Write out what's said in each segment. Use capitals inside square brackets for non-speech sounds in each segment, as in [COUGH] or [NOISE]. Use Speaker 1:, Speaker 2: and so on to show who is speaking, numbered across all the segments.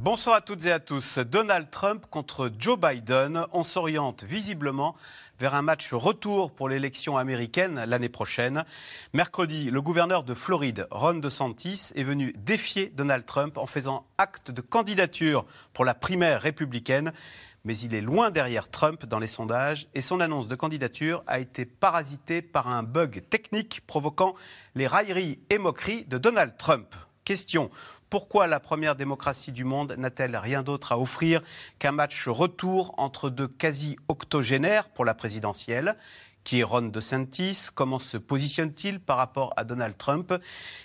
Speaker 1: Bonsoir à toutes et à tous. Donald Trump contre Joe Biden. On s'oriente visiblement vers un match retour pour l'élection américaine l'année prochaine. Mercredi, le gouverneur de Floride, Ron DeSantis, est venu défier Donald Trump en faisant acte de candidature pour la primaire républicaine. Mais il est loin derrière Trump dans les sondages et son annonce de candidature a été parasitée par un bug technique provoquant les railleries et moqueries de Donald Trump. Question pourquoi la première démocratie du monde n'a-t-elle rien d'autre à offrir qu'un match retour entre deux quasi-octogénaires pour la présidentielle? Qui est Ron DeSantis? Comment se positionne-t-il par rapport à Donald Trump?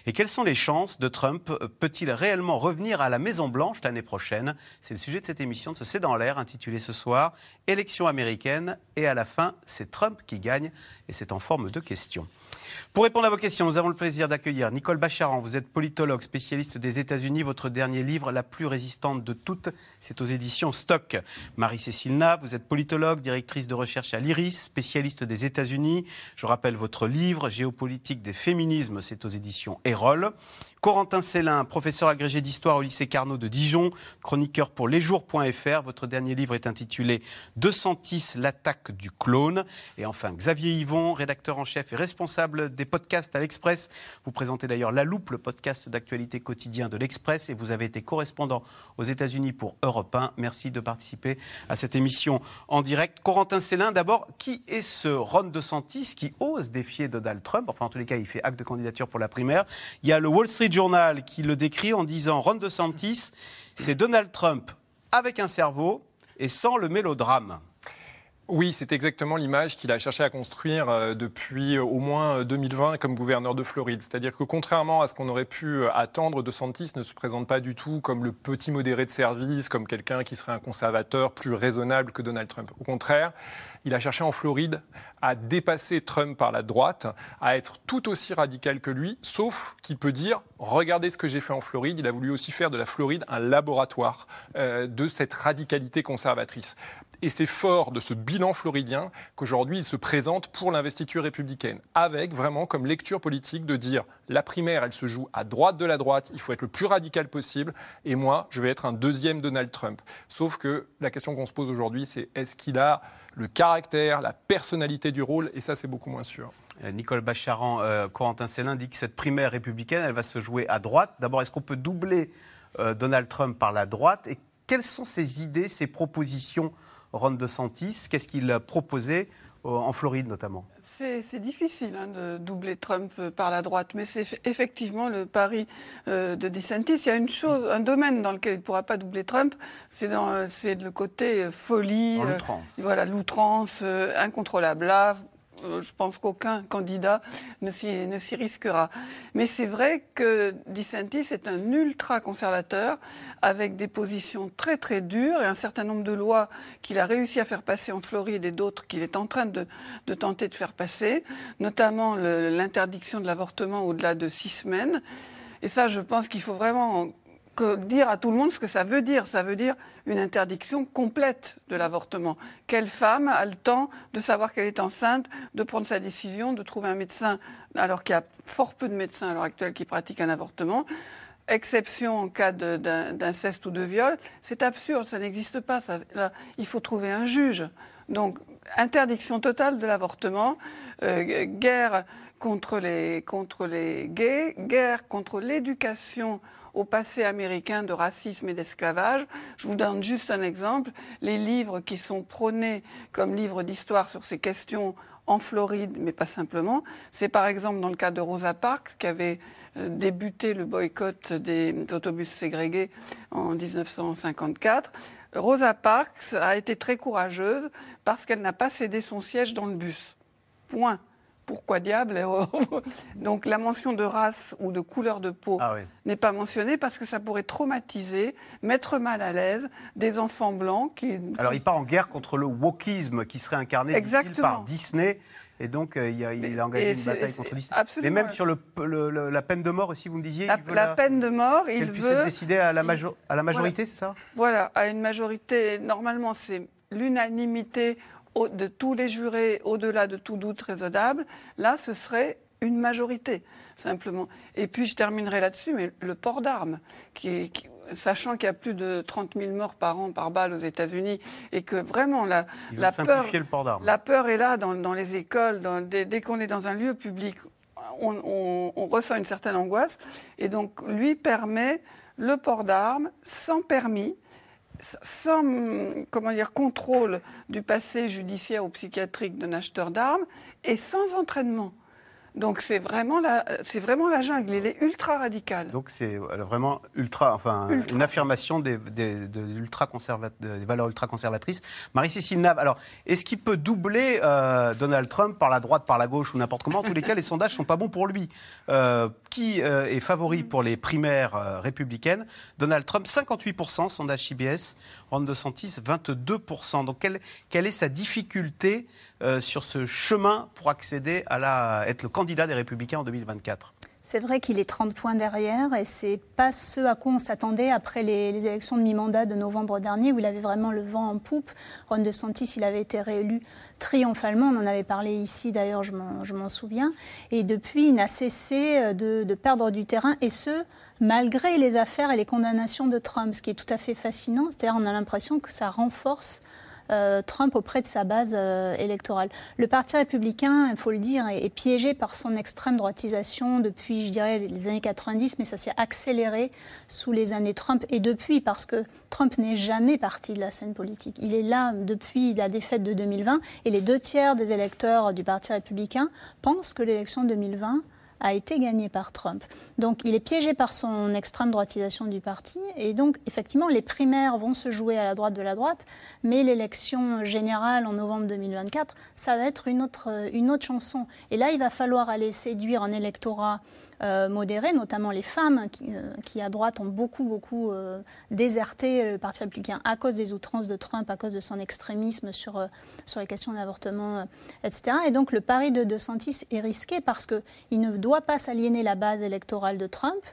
Speaker 1: Et quelles sont les chances de Trump? Peut-il réellement revenir à la Maison-Blanche l'année prochaine? C'est le sujet de cette émission de ce C'est dans l'air, intitulée ce soir Élection américaine. Et à la fin, c'est Trump qui gagne. Et c'est en forme de question. Pour répondre à vos questions, nous avons le plaisir d'accueillir Nicole Bacharan. Vous êtes politologue, spécialiste des États-Unis. Votre dernier livre, La plus résistante de toutes, c'est aux éditions Stock. Marie-Cécile Na, vous êtes politologue, directrice de recherche à l'IRIS, spécialiste des États-Unis. Je rappelle votre livre, Géopolitique des féminismes, c'est aux éditions Erol. Corentin Célin, professeur agrégé d'histoire au lycée Carnot de Dijon, chroniqueur pour lesjours.fr. Votre dernier livre est intitulé 210, l'attaque du clone. Et enfin, Xavier Yvon, rédacteur en chef et responsable des podcasts à l'Express. Vous présentez d'ailleurs La Loupe, le podcast d'actualité quotidien de l'Express. Et vous avez été correspondant aux États-Unis pour Europe 1. Merci de participer à cette émission en direct. Corentin Célin, d'abord, qui est ce Ron DeSantis qui ose défier Donald Trump? Enfin, en tous les cas, il fait acte de candidature pour la primaire. Il y a le Wall Street Journal qui le décrit en disant Ron DeSantis, c'est Donald Trump avec un cerveau et sans le mélodrame.
Speaker 2: Oui, c'est exactement l'image qu'il a cherché à construire euh, depuis au moins 2020 comme gouverneur de Floride. C'est-à-dire que contrairement à ce qu'on aurait pu euh, attendre, De Santis ne se présente pas du tout comme le petit modéré de service, comme quelqu'un qui serait un conservateur plus raisonnable que Donald Trump. Au contraire, il a cherché en Floride à dépasser Trump par la droite, à être tout aussi radical que lui, sauf qu'il peut dire regardez ce que j'ai fait en Floride. Il a voulu aussi faire de la Floride un laboratoire euh, de cette radicalité conservatrice. Et c'est fort de ce bilan floridien qu'aujourd'hui il se présente pour l'investiture républicaine, avec vraiment comme lecture politique de dire la primaire, elle se joue à droite de la droite, il faut être le plus radical possible, et moi, je vais être un deuxième Donald Trump. Sauf que la question qu'on se pose aujourd'hui, c'est est-ce qu'il a le caractère, la personnalité du rôle, et ça, c'est beaucoup moins sûr.
Speaker 1: Euh, Nicole Bacharan, euh, Corentin Célin dit que cette primaire républicaine, elle va se jouer à droite. D'abord, est-ce qu'on peut doubler euh, Donald Trump par la droite? Et quelles sont ses idées, ses propositions, Ron DeSantis? Qu'est-ce qu'il a proposé en Floride notamment
Speaker 3: C'est difficile hein, de doubler Trump par la droite, mais c'est effectivement le pari de DeSantis. Il y a une chose, un domaine dans lequel il ne pourra pas doubler Trump, c'est le côté folie, voilà, l'outrance, incontrôlable. Là, euh, je pense qu'aucun candidat ne s'y risquera. Mais c'est vrai que DeSantis est un ultra-conservateur avec des positions très très dures et un certain nombre de lois qu'il a réussi à faire passer en Floride et d'autres qu'il est en train de, de, tenter de faire passer, notamment l'interdiction de l'avortement au-delà de six semaines. Et ça, je pense qu'il faut vraiment que dire à tout le monde ce que ça veut dire. Ça veut dire une interdiction complète de l'avortement. Quelle femme a le temps de savoir qu'elle est enceinte, de prendre sa décision, de trouver un médecin, alors qu'il y a fort peu de médecins à l'heure actuelle qui pratiquent un avortement? Exception en cas d'inceste ou de viol, c'est absurde, ça n'existe pas. il faut trouver un juge. Donc, interdiction totale de l'avortement, euh, guerre contre les, contre les gays, guerre contre l'éducation au passé américain de racisme et d'esclavage. Je vous donne juste un exemple. Les livres qui sont prônés comme livres d'histoire sur ces questions en Floride, mais pas simplement, c'est par exemple dans le cas de Rosa Parks qui avait euh, débuté le boycott des autobus ségrégés en 1954. Rosa Parks a été très courageuse parce qu'elle n'a pas cédé son siège dans le bus. Point pourquoi diable [LAUGHS] Donc la mention de race ou de couleur de peau ah n'est pas mentionnée parce que ça pourrait traumatiser, mettre mal à l'aise des enfants blancs qui...
Speaker 1: Alors il part en guerre contre le wokisme qui serait incarné par Disney Et donc, euh, il, a, il a engagé
Speaker 3: et
Speaker 1: une bataille contre l'islam. Mais
Speaker 3: absolument.
Speaker 1: même sur le, le- le- la peine de mort aussi, vous me disiez
Speaker 3: la, peine de mort, il veut
Speaker 1: être décidée à la, à la majorité, c'est ça?
Speaker 3: Voilà, à une majorité, normalement c'est l'unanimité au- de tous les jurés au-delà de tout doute raisonnable. Là, ce serait une majorité, simplement. Et puis je terminerai là-dessus, mais le port d'armes, qui qui- sachant qu'il y a plus de 30 000 morts par an par balle aux États-Unis, et que vraiment la, la peur, la peur est là dans, dans les écoles, dans- dès, dès qu'on est dans un lieu public, on, on- on ressent une certaine angoisse. Et donc, lui permet le port d'armes sans permis, sans comment dire, contrôle du passé judiciaire ou psychiatrique d'un acheteur d'armes et sans entraînement. Donc, c'est vraiment, la, c'est vraiment la jungle. Il est ultra radical.
Speaker 1: Donc c'est euh, vraiment ultra, enfin
Speaker 3: Ultra.
Speaker 1: une affirmation des, des- de conserva- des valeurs ultra conservatrices. Marie-Cécile Nave, alors est-ce qu'il peut doubler euh, Donald Trump par la droite, par la gauche ou n'importe comment? En tous les cas, les sondages sont pas bons pour lui. Euh, qui euh, est favori pour les primaires euh, républicaines? Donald Trump, 58%, sondage CBS. Ron DeSantis, 22%. Donc quelle, quelle est sa difficulté euh, sur ce chemin pour accéder à la, être le candidat des républicains en 2024
Speaker 4: C'est vrai qu'il est 30 points derrière et c'est pas ce à quoi on s'attendait après les, élections de mi-mandat de novembre dernier où il avait vraiment le vent en poupe. Ron DeSantis, il avait été réélu triomphalement. On en avait parlé ici d'ailleurs, je m'en souviens. Et depuis, il n'a cessé euh, de, de perdre du terrain et ce, malgré les affaires et les condamnations de Trump, ce qui est tout à fait fascinant. C'est-à-dire, on a l'impression que ça renforce Trump auprès de sa base euh, électorale. Le Parti républicain, il faut le dire, est, est piégé par son extrême droitisation depuis, je dirais, les années 90, mais ça s'est accéléré sous les années Trump et depuis, parce que Trump n'est jamais parti de la scène politique. Il est là depuis la défaite de 2020 et les deux tiers des électeurs du Parti républicain pensent que l'élection 2020 a été gagné par Trump. Donc il est piégé par son extrême droitisation du parti. Et donc effectivement, les primaires vont se jouer à la droite de la droite, mais l'élection générale en novembre 2024, ça va être une autre, une autre chanson. Et là, il va falloir aller séduire un électorat euh, notamment les femmes qui, euh, qui, à droite ont beaucoup, beaucoup euh, déserté le Parti républicain à cause des outrances de Trump, à cause de son extrémisme sur, euh, sur les questions d'avortement, euh, etc. Et donc le pari de DeSantis est risqué parce qu'il ne doit pas s'aliéner la base électorale de Trump,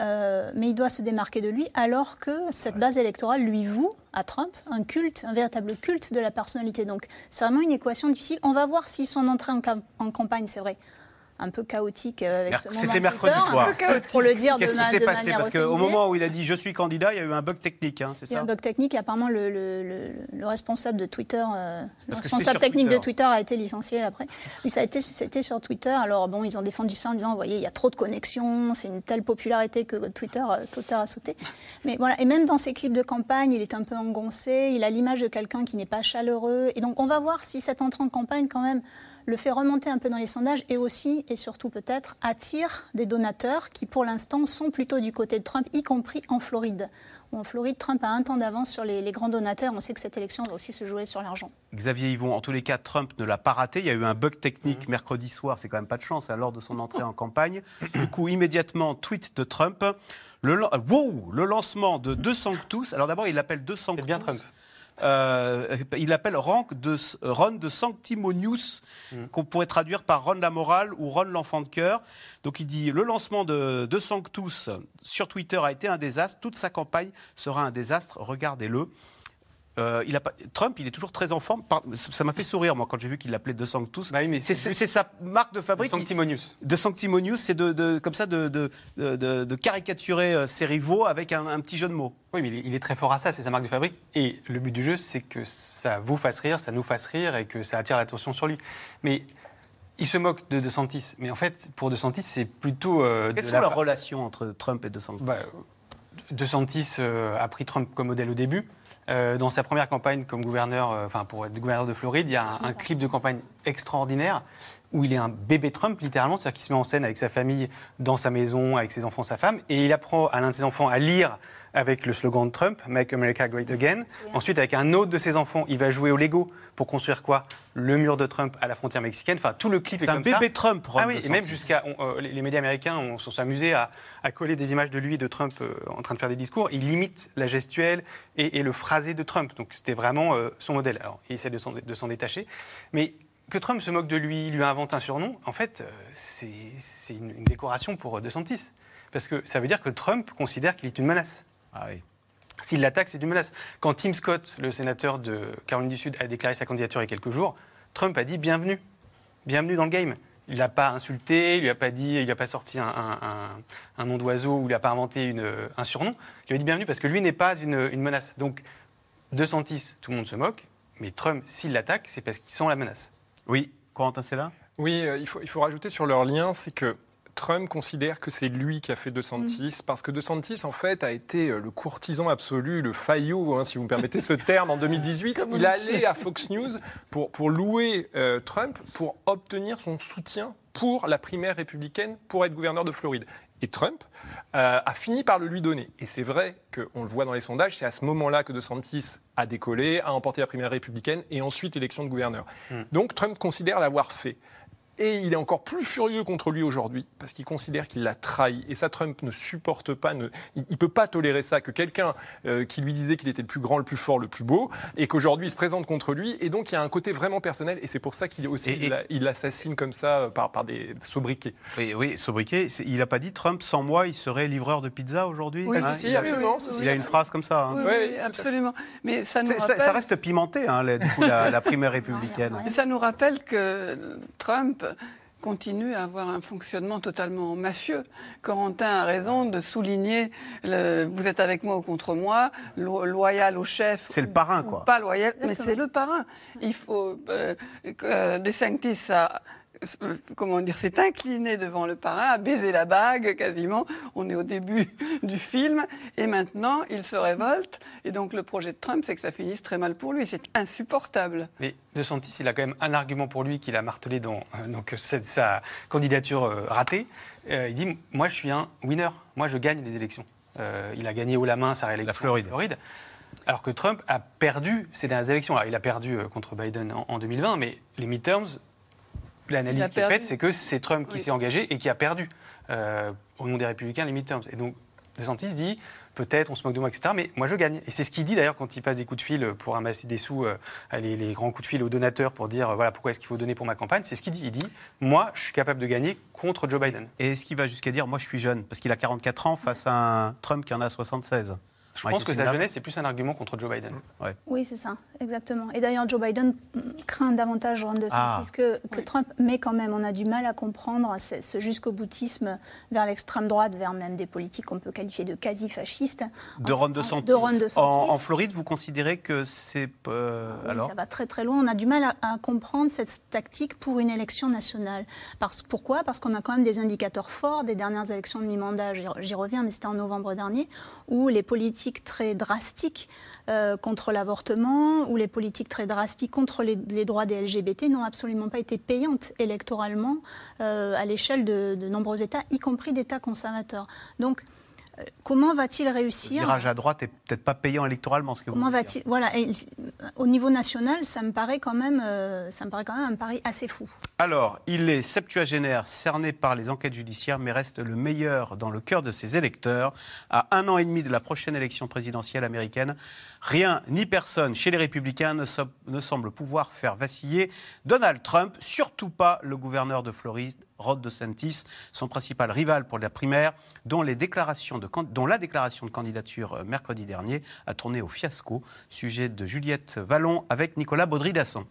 Speaker 4: euh, mais il doit se démarquer de lui, alors que cette base électorale lui voue à Trump un culte, un véritable culte de la personnalité. Donc c'est vraiment une équation difficile. On va voir si son entrée en campagne, c'est vrai, un peu chaotique euh, avec
Speaker 1: Merc-
Speaker 4: ce moment
Speaker 1: c'était mercredi
Speaker 4: Twitter,
Speaker 1: soir.
Speaker 4: un peu Pour le dire de,
Speaker 1: Qu'est-ce qui s'est passé Parce qu'au moment où il a dit je suis candidat, il y a eu un bug technique, hein, c'est
Speaker 4: Il y a
Speaker 1: ça
Speaker 4: un bug technique apparemment le, le- le- le responsable de Twitter, euh, le responsable technique
Speaker 1: Twitter.
Speaker 4: de Twitter a été licencié après. Oui, ça a été, c'était sur Twitter. Alors bon, ils ont défendu ça en disant, vous voyez, il y a trop de connexions, c'est une telle popularité que Twitter, euh, Twitter a sauté. Mais voilà, et même dans ses clips de campagne, il est un peu engoncé, il a l'image de quelqu'un qui n'est pas chaleureux. Et donc on va voir si cette entrée en campagne quand même le fait remonter un peu dans les sondages et aussi et surtout peut-être attire des donateurs qui pour l'instant sont plutôt du côté de Trump, y compris en Floride. Où en Floride, Trump a un temps d'avance sur les, les grands donateurs. On sait que cette élection va aussi se jouer sur l'argent.
Speaker 1: Xavier Yvon, en tous les cas, Trump ne l'a pas raté. Il y a eu un bug technique
Speaker 4: Mmh.
Speaker 1: mercredi soir, c'est quand même pas de chance, hein, lors de son entrée en campagne. Du coup, immédiatement, tweet de Trump. Le, wow, le lancement de Deux Sanctus. Alors d'abord, il l'appelle Deux Sanctus.
Speaker 5: bien Trump.
Speaker 1: Euh, il de, Ron de Sanctimonius,
Speaker 5: Mm.
Speaker 1: qu'on pourrait traduire par Ron la morale ou Ron l'enfant de cœur. Donc il dit le lancement de, de Sanctus sur Twitter a été un désastre. Toute sa campagne sera un désastre. Regardez-le. Euh, il a pas- Trump, il est toujours très en forme. Ça m'a fait sourire, moi, quand j'ai vu qu'il l'appelait De Sanctus.
Speaker 5: Bah oui,
Speaker 1: c'est sa marque de fabrique. il-
Speaker 5: Sanctimonius.
Speaker 1: de Sanctimonius, c'est de, de- comme ça de, de, de- de- de caricaturer euh, ses rivaux avec un, un petit jeu de mots.
Speaker 5: Oui, mais il est, très fort à ça, c'est sa marque de fabrique. Et le but du jeu, c'est que ça vous fasse rire, ça nous fasse rire et que ça attire l'attention sur lui. Mais il se moque de De Santis. Mais en fait, pour De Santis, c'est plutôt. euh,
Speaker 1: Quelles
Speaker 5: de
Speaker 1: sont
Speaker 5: la part-
Speaker 1: relations entre Trump et De Sanctus
Speaker 5: Bah, De Santis euh, a pris Trump comme modèle au début. Euh, dans sa première campagne comme gouverneur, euh, enfin pour être gouverneur de Floride, il y a un, un clip de campagne extraordinaire où il est un bébé Trump littéralement, c'est-à-dire qu'il se met en scène avec sa famille dans sa maison, avec ses enfants, sa femme, et il apprend à l'un de ses enfants à lire avec le slogan de Trump, Make America Great Again. Ensuite, avec un autre de ses enfants, il va jouer au Lego pour construire quoi? Le mur de Trump à la frontière mexicaine. Enfin, tout le clip est,
Speaker 1: C'est un
Speaker 5: comme ça.
Speaker 1: bébé Trump, Ron
Speaker 5: Ah oui, et même jusqu'à on- euh, les, les médias américains ont- sont amusés à, à coller des images de lui et de Trump euh, en train de faire des discours. Il imite la gestuelle et, et le phrasé de Trump. Donc c'était vraiment euh, son modèle. Alors il essaie de s'en, détacher, mais que Trump se moque de lui, lui invente un surnom, en fait, c'est c'est une, une décoration pour DeSantis. Parce que ça veut dire que Trump considère qu'il est une menace.
Speaker 1: Ah oui.
Speaker 5: S'il l'attaque, c'est une menace. Quand Tim Scott, le sénateur de Caroline du Sud, a déclaré sa candidature il y a quelques jours, Trump a dit bienvenue, bienvenue dans le game. Il l'a pas insulté, il lui a pas dit, il lui a pas sorti un, un- un- un nom d'oiseau ou il n'a pas inventé une- un surnom. Il lui a dit bienvenue parce que lui n'est pas une, une menace. Donc, DeSantis, tout le monde se moque, mais Trump, s'il l'attaque, c'est parce qu'il sent la menace.
Speaker 1: Oui, Corentin, c'est là
Speaker 2: Oui, euh, il, faut, il faut rajouter sur leur lien, c'est que Trump considère que c'est lui qui a fait DeSantis, parce que DeSantis, en fait, a été euh, le courtisan absolu, le faillot, hein, si vous me permettez ce terme, en 2018. Il allé à Fox News pour, pour louer euh, Trump, pour obtenir son soutien pour la primaire républicaine, pour être gouverneur de Floride. Et Trump euh, a fini par le lui donner. Et c'est vrai qu'on le voit dans les sondages, c'est à ce moment-là que DeSantis a décollé, a emporté la primaire républicaine et ensuite l'élection de gouverneur. Donc Trump considère l'avoir fait. Et il est encore plus furieux contre lui aujourd'hui parce qu'il considère qu'il l'a trahi. Et ça, Trump ne supporte pas, ne- il ne peut pas tolérer ça, que quelqu'un euh, qui lui disait qu'il était le plus grand, le plus fort, le plus beau, et qu'aujourd'hui il se présente contre lui. Et donc il y a un côté vraiment personnel. Et c'est pour ça qu'il aussi
Speaker 1: Et- et-
Speaker 2: il l'assassine comme ça euh, par, par des sobriquets.
Speaker 1: Oui, oui sobriquet. Il n'a pas dit Trump, sans moi, il serait livreur de pizza aujourd'hui?
Speaker 3: Oui,
Speaker 1: Hein,
Speaker 2: si,
Speaker 1: il,
Speaker 2: absolument, si,
Speaker 1: il a une phrase comme ça. hein.
Speaker 3: Oui, absolument. Mais ça nous
Speaker 1: ça,
Speaker 3: rappelle...
Speaker 1: ça reste pimenté, hein, la, du coup, la, la primaire républicaine.
Speaker 3: Et ça nous rappelle que Trump continue à avoir un fonctionnement totalement mafieux. Corentin a raison de souligner le, vous êtes avec moi ou contre moi, lo- loyal au chef.
Speaker 1: C'est le parrain,
Speaker 3: ou
Speaker 1: quoi.
Speaker 3: Pas loyal, mais c'est le parrain. Il faut. Euh, euh, a. euh, Comment dire, s'est incliné devant le parrain, a baisé la bague quasiment. On est au début [LAUGHS] du film et maintenant il se révolte. Et donc le projet de Trump, c'est que ça finisse très mal pour lui. C'est insupportable.
Speaker 5: Mais DeSantis, il a quand même un argument pour lui qu'il a martelé dans euh, donc, cette- sa candidature euh, ratée. Euh, il dit Moi, je suis un winner. Moi, je gagne les élections. Euh, il a gagné haut la main sa réélection
Speaker 1: La Floride.
Speaker 5: en Floride. Alors que Trump a perdu ces dernières élections. Alors, il a perdu euh, contre Biden en, en 2020, mais les midterms, l'analyse qui est faite, c'est que c'est Trump qui
Speaker 3: Oui.
Speaker 5: s'est engagé et qui a perdu euh, au nom des républicains les midterms. Et donc, DeSantis dit peut-être on se moque de moi, etc. Mais moi, je gagne. Et c'est ce qu'il dit d'ailleurs quand il passe des coups de fil pour ramasser des sous, euh, les, les grands coups de fil aux donateurs pour dire euh, voilà pourquoi est-ce qu'il faut donner pour ma campagne. C'est ce qu'il dit. Il dit moi, je suis capable de gagner contre Joe Biden.
Speaker 1: Et est-ce qu'il va jusqu'à dire moi je suis jeune? Parce qu'il a 44 ans face à un Trump qui en a 76.
Speaker 5: Je
Speaker 1: Ouais,
Speaker 5: pense que
Speaker 1: c'est
Speaker 5: sa jeunesse, c'est plus un argument contre Joe Biden.
Speaker 4: Oui, c'est ça, exactement. Et d'ailleurs, Joe Biden mm, craint davantage Ron DeSantis
Speaker 1: Ah.
Speaker 4: que, que
Speaker 3: Oui.
Speaker 4: Trump, mais quand même, on a du mal à comprendre ce, ce jusqu'au boutisme vers l'extrême droite, vers même des politiques qu'on peut qualifier de quasi-fascistes.
Speaker 1: De Ron
Speaker 4: en-
Speaker 1: DeSantis.
Speaker 4: de Ron DeSantis.
Speaker 1: En, en Floride, vous considérez que c'est. euh,
Speaker 4: Oui,
Speaker 1: alors
Speaker 4: ça va très très loin. On a du mal à, à comprendre cette tactique pour une élection nationale. Parce, pourquoi? Parce qu'on a quand même des indicateurs forts des dernières élections de mi-mandat. J'y j'y reviens, mais c'était en novembre dernier, où les politiques très drastiques euh, contre l'avortement, ou les politiques très drastiques contre les, droits des LGBT n'ont absolument pas été payantes électoralement euh, à l'échelle de, de nombreux États, y compris d'États conservateurs. Donc, comment va-t-il
Speaker 1: Le
Speaker 4: réussir
Speaker 1: virage à droite est peut-être pas payant électoralement, ce que
Speaker 4: Comment va-t-il? Voilà, et, au niveau national, ça me paraît quand même, euh, ça me paraît quand même un pari assez fou.
Speaker 1: Alors, il est septuagénaire, cerné par les enquêtes judiciaires, mais reste le meilleur dans le cœur de ses électeurs. À un an et demi de la prochaine élection présidentielle américaine, rien ni personne chez les Républicains ne, so- ne semble pouvoir faire vaciller Donald Trump, surtout pas le gouverneur de Floride, Rod DeSantis, son principal rival pour la primaire, dont, les déclarations de, can- dont la déclaration de candidature euh, mercredi dernier a tourné au fiasco. Sujet de Juliette Vallon avec Nicolas Baudry-Dasson.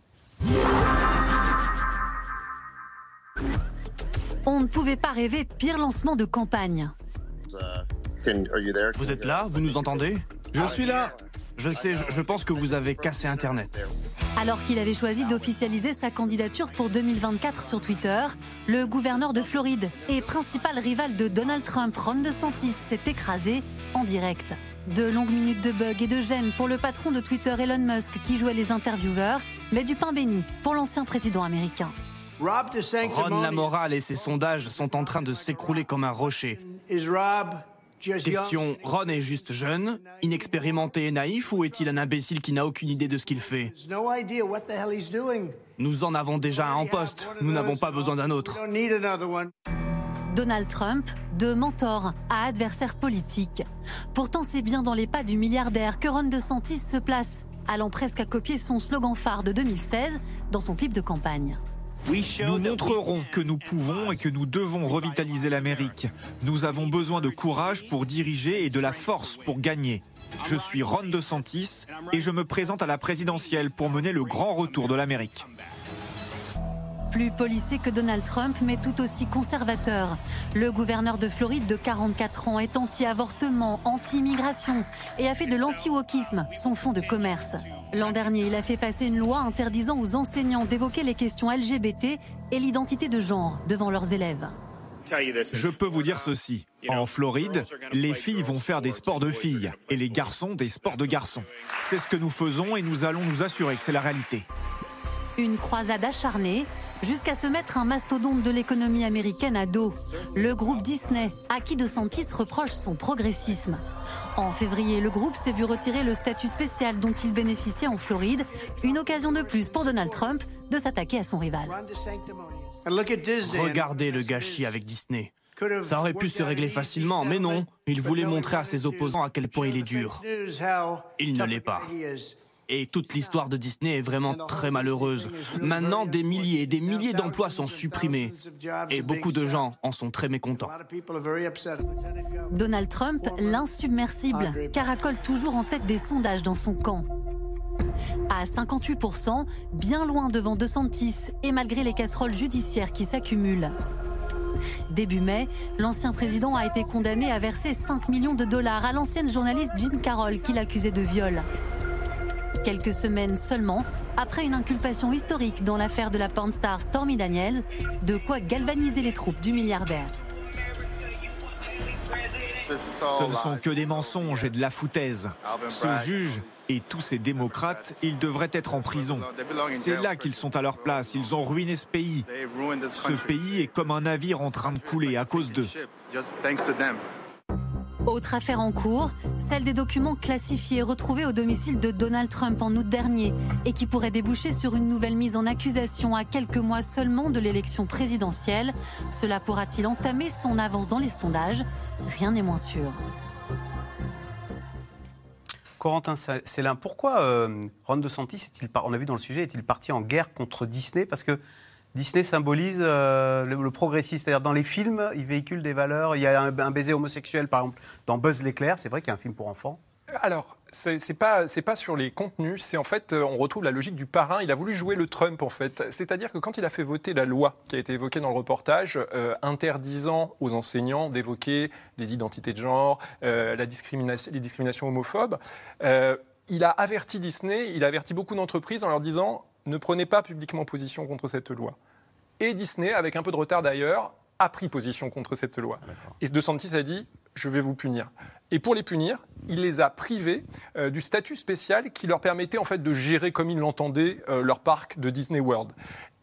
Speaker 6: On ne pouvait pas rêver pire lancement de campagne.
Speaker 7: Vous êtes là? Vous nous entendez? Je suis là. Je sais, je, je pense que vous avez cassé Internet.
Speaker 6: Alors qu'il avait choisi d'officialiser sa candidature pour 2024 sur Twitter, le gouverneur de Floride et principal rival de Donald Trump, Ron DeSantis, s'est écrasé en direct. De longues minutes de bugs et de gêne pour le patron de Twitter Elon Musk qui jouait les intervieweurs, mais du pain béni pour l'ancien président américain.
Speaker 7: Ron Lamoral et ses sondages sont en train de s'écrouler comme un rocher. Question, Ron est juste jeune, inexpérimenté et naïf ou est-il un imbécile qui n'a aucune idée de ce qu'il fait? Nous en avons déjà un en poste, nous n'avons pas besoin d'un autre.
Speaker 6: Donald Trump, de mentor à adversaire politique. Pourtant, c'est bien dans les pas du milliardaire que Ron DeSantis se place allant presque à copier son slogan phare de 2016 dans son clip de campagne.
Speaker 8: Nous montrerons que nous pouvons et que nous devons revitaliser l'Amérique. Nous avons besoin de courage pour diriger et de la force pour gagner. Je suis Ron DeSantis et je me présente à la présidentielle pour mener le grand retour de l'Amérique.
Speaker 6: Plus policé que Donald Trump, mais tout aussi conservateur. Le gouverneur de Floride de 44 ans est anti-avortement, anti-immigration et a fait de l'anti-wokisme son fonds de commerce. L'an dernier, il a fait passer une loi interdisant aux enseignants d'évoquer les questions LGBT et l'identité de genre devant leurs élèves.
Speaker 8: Je peux vous dire ceci. En Floride, les filles vont faire des sports de filles et les garçons des sports de garçons. C'est ce que nous faisons et nous allons nous assurer que c'est la réalité.
Speaker 6: Une croisade acharnée jusqu'à se mettre un mastodonte de l'économie américaine à dos, le groupe Disney, à qui DeSantis reproche son progressisme. En février, le groupe s'est vu retirer le statut spécial dont il bénéficiait en Floride, une occasion de plus pour Donald Trump de s'attaquer à son rival.
Speaker 7: Regardez le gâchis avec Disney. Ça aurait pu se régler facilement, mais non. Il voulait montrer à ses opposants à quel point il est dur. Il ne l'est pas. Et toute l'histoire de Disney est vraiment très malheureuse. Maintenant, des milliers et des milliers d'emplois sont supprimés. Et beaucoup de gens en sont très mécontents.
Speaker 6: Donald Trump, l'insubmersible, caracole toujours en tête des sondages dans son camp. À 58%, bien loin devant DeSantis et malgré les casseroles judiciaires qui s'accumulent. Début mai, l'ancien président a été condamné à verser 5 millions de dollars à l'ancienne journaliste Jean Carroll qui l'accusait de viol. Quelques semaines seulement après une inculpation historique dans l'affaire de la pornstar Stormy Daniels, de quoi galvaniser les troupes du milliardaire.
Speaker 8: Ce ne sont que des mensonges et de la foutaise. Ce juge et tous ces démocrates, ils devraient être en prison. C'est là qu'ils sont à leur place. Ils ont ruiné ce pays. Ce pays est comme un navire en train de couler à cause d'eux.
Speaker 6: Autre affaire en cours, celle des documents classifiés retrouvés au domicile de Donald Trump en août dernier et qui pourraient déboucher sur une nouvelle mise en accusation à quelques mois seulement de l'élection présidentielle. Cela pourra-t-il entamer son avance dans les sondages? Rien n'est moins sûr.
Speaker 1: Corentin Célin, pourquoi euh, Ron DeSantis est-il, on vu dans le sujet, est-il parti en guerre contre Disney? Parce que Disney symbolise euh, le, progressiste, c'est-à-dire dans les films, il véhicule des valeurs. Il y a un, baiser homosexuel, par exemple, dans Buzz l'éclair. C'est vrai qu'il y a un film pour enfants.
Speaker 2: Alors, c'est pas pas sur les contenus, c'est en fait euh, on retrouve la logique du parrain. Il a voulu jouer le Trump en fait, c'est-à-dire que quand il a fait voter la loi qui a été évoquée dans le reportage, euh, interdisant aux enseignants d'évoquer les identités de genre, la discrimination, les discriminations homophobes, il a averti Disney, il a averti beaucoup d'entreprises en leur disant ne prenez pas publiquement position contre cette loi. Et Disney, avec un peu de retard d'ailleurs, a pris position contre cette loi. Et De Santis a dit je vais vous punir. Et pour les punir, il les a privés euh, du statut spécial qui leur permettait en fait de gérer comme ils l'entendaient euh, leur parc de Disney World.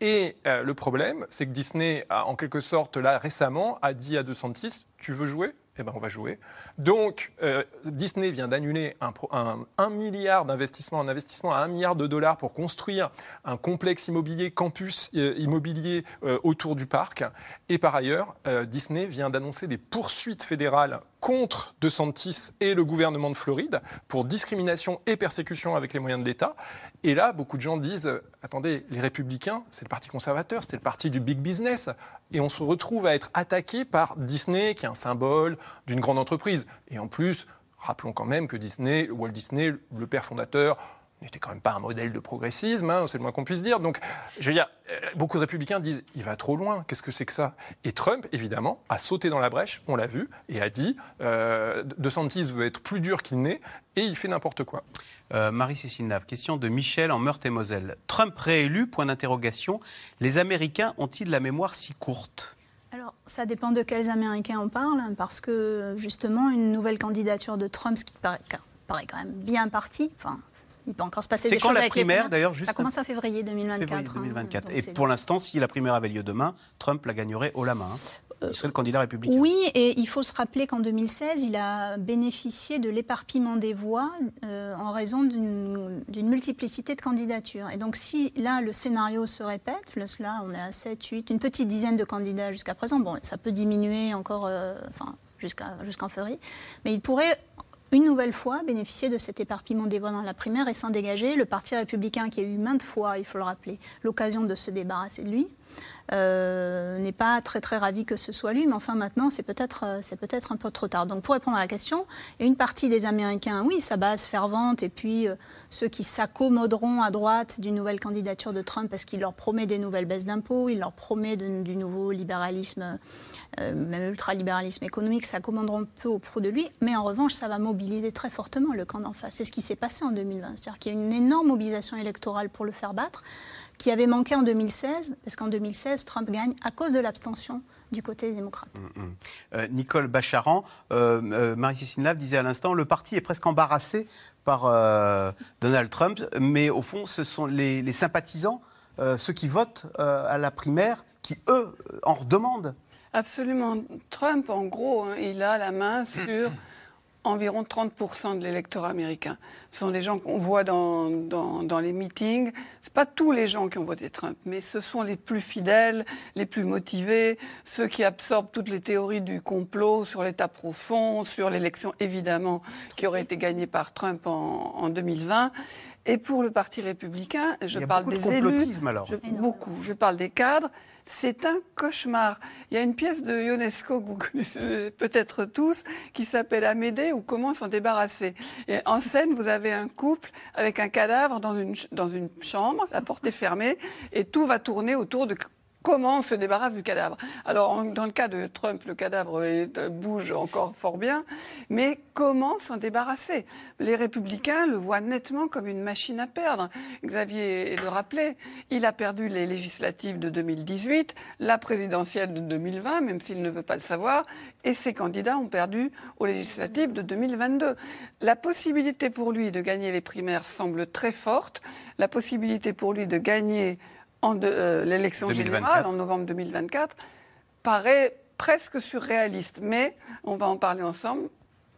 Speaker 2: Et euh, le problème, c'est que Disney, a, en quelque sorte, là récemment, a dit à De Santis tu veux jouer? Eh ben, on va jouer. Donc, euh, Disney vient d'annuler un, milliard d'investissements, un investissement à un milliard de dollars pour construire un complexe immobilier, campus euh, immobilier euh, autour du parc. Et par ailleurs, Disney vient d'annoncer des poursuites fédérales contre DeSantis et le gouvernement de Floride pour discrimination et persécution avec les moyens de l'État. Et là, beaucoup de gens disent attendez, les républicains, c'est le parti conservateur, c'était le parti du big business. Et on se retrouve à être attaqué par Disney, qui est un symbole d'une grande entreprise. Et en plus, rappelons quand même que Disney, Walt Disney, le père fondateur, n'était quand même pas un modèle de progressisme, hein, c'est le moins qu'on puisse dire. Donc, je veux dire, euh, beaucoup de républicains disent il va trop loin, qu'est-ce que c'est que ça? Et Trump, évidemment, a sauté dans la brèche, on l'a vu, et a dit euh, De Santis veut être plus dur qu'il n'est, et il fait n'importe quoi.
Speaker 1: Euh, Marie-Cécile Nave, question de Michel en Meurthe-et-Moselle. Trump réélu, point d'interrogation. Les Américains ont-ils la mémoire si courte?
Speaker 4: Alors, ça dépend de quels Américains on parle, parce que justement, une nouvelle candidature de Trump, ce qui paraît, paraît quand même bien parti, enfin, il peut encore se passer des choses.
Speaker 1: Quand la primaire d'ailleurs
Speaker 4: Ça commence en février 2024.
Speaker 1: Février 2024. Hein, et pour l'instant, si la primaire avait lieu demain, Trump la gagnerait haut la main. Hein. Il serait le candidat républicain.
Speaker 4: Oui, et il faut se rappeler qu'en 2016, il a bénéficié de l'éparpillement des voix euh, en raison d'une multiplicité de candidatures. Et donc, si là, le scénario se répète, parce que là, on est à 7, 8, une petite dizaine de candidats jusqu'à présent, bon, ça peut diminuer encore, euh, enfin, jusqu'en février, mais il pourrait une nouvelle fois bénéficier de cet éparpillement des voix dans la primaire et s'en dégager. Le Parti républicain, qui a eu maintes fois, il faut le rappeler, l'occasion de se débarrasser de lui, euh, n'est pas très très ravi que ce soit lui, mais enfin maintenant c'est peut-être euh, un peu trop tard. Donc pour répondre à la question, une partie des Américains, oui, sa base fervente, et puis euh, ceux qui s'accommoderont à droite d'une nouvelle candidature de Trump parce qu'il leur promet des nouvelles baisses d'impôts, il leur promet du nouveau libéralisme. Même ultralibéralisme économique, s'accommoderont peu au pro de lui, mais en revanche, ça va mobiliser très fortement le camp d'en face. C'est ce qui s'est passé en 2020, c'est-à-dire qu'il y a une énorme mobilisation électorale pour le faire battre qui avait manqué en 2016, parce qu'en 2016, Trump gagne à cause de l'abstention du côté des démocrates. Mm, mm.
Speaker 1: Euh, Nicole Bacharan, euh, euh, Marie-Cécile Lave disait à l'instant, le parti est presque embarrassé par Donald Trump, mais au fond, ce sont les, sympathisants, ceux qui votent à la primaire, qui, eux, en redemandent.
Speaker 3: Absolument. Trump, en gros, hein, il a la main sur [CLEARS THROAT] environ 30% de l'électorat américain. Ce sont des gens qu'on voit dans, dans, les meetings. Ce pas tous les gens qui ont voté Trump, mais ce sont les plus fidèles, les plus motivés, ceux qui absorbent toutes les théories du complot sur l'État profond, sur l'élection évidemment qui aurait été gagnée par Trump en, en 2020. Et pour le Parti républicain, je parle des élus,
Speaker 1: alors.
Speaker 3: beaucoup. Je parle des cadres. C'est un cauchemar. Il y a une pièce de Ionesco que vous connaissez peut-être tous qui s'appelle Amédée ou Comment s'en débarrasser. Et en scène, vous avez un couple avec un cadavre dans une, dans une chambre, la porte est fermée, et tout va tourner autour de comment on se débarrasse du cadavre. Alors, dans le cas de Trump, le cadavre euh, bouge encore fort bien, mais comment s'en débarrasser? Les républicains le voient nettement comme une machine à perdre. Xavier le rappelait, il a perdu les législatives de 2018, la présidentielle de 2020, même s'il ne veut pas le savoir, et ses candidats ont perdu aux législatives de 2022. La possibilité pour lui de gagner les primaires semble très forte. La possibilité pour lui de gagner en euh, l'élection générale en novembre 2024 paraît presque surréaliste. Mais on va en parler ensemble.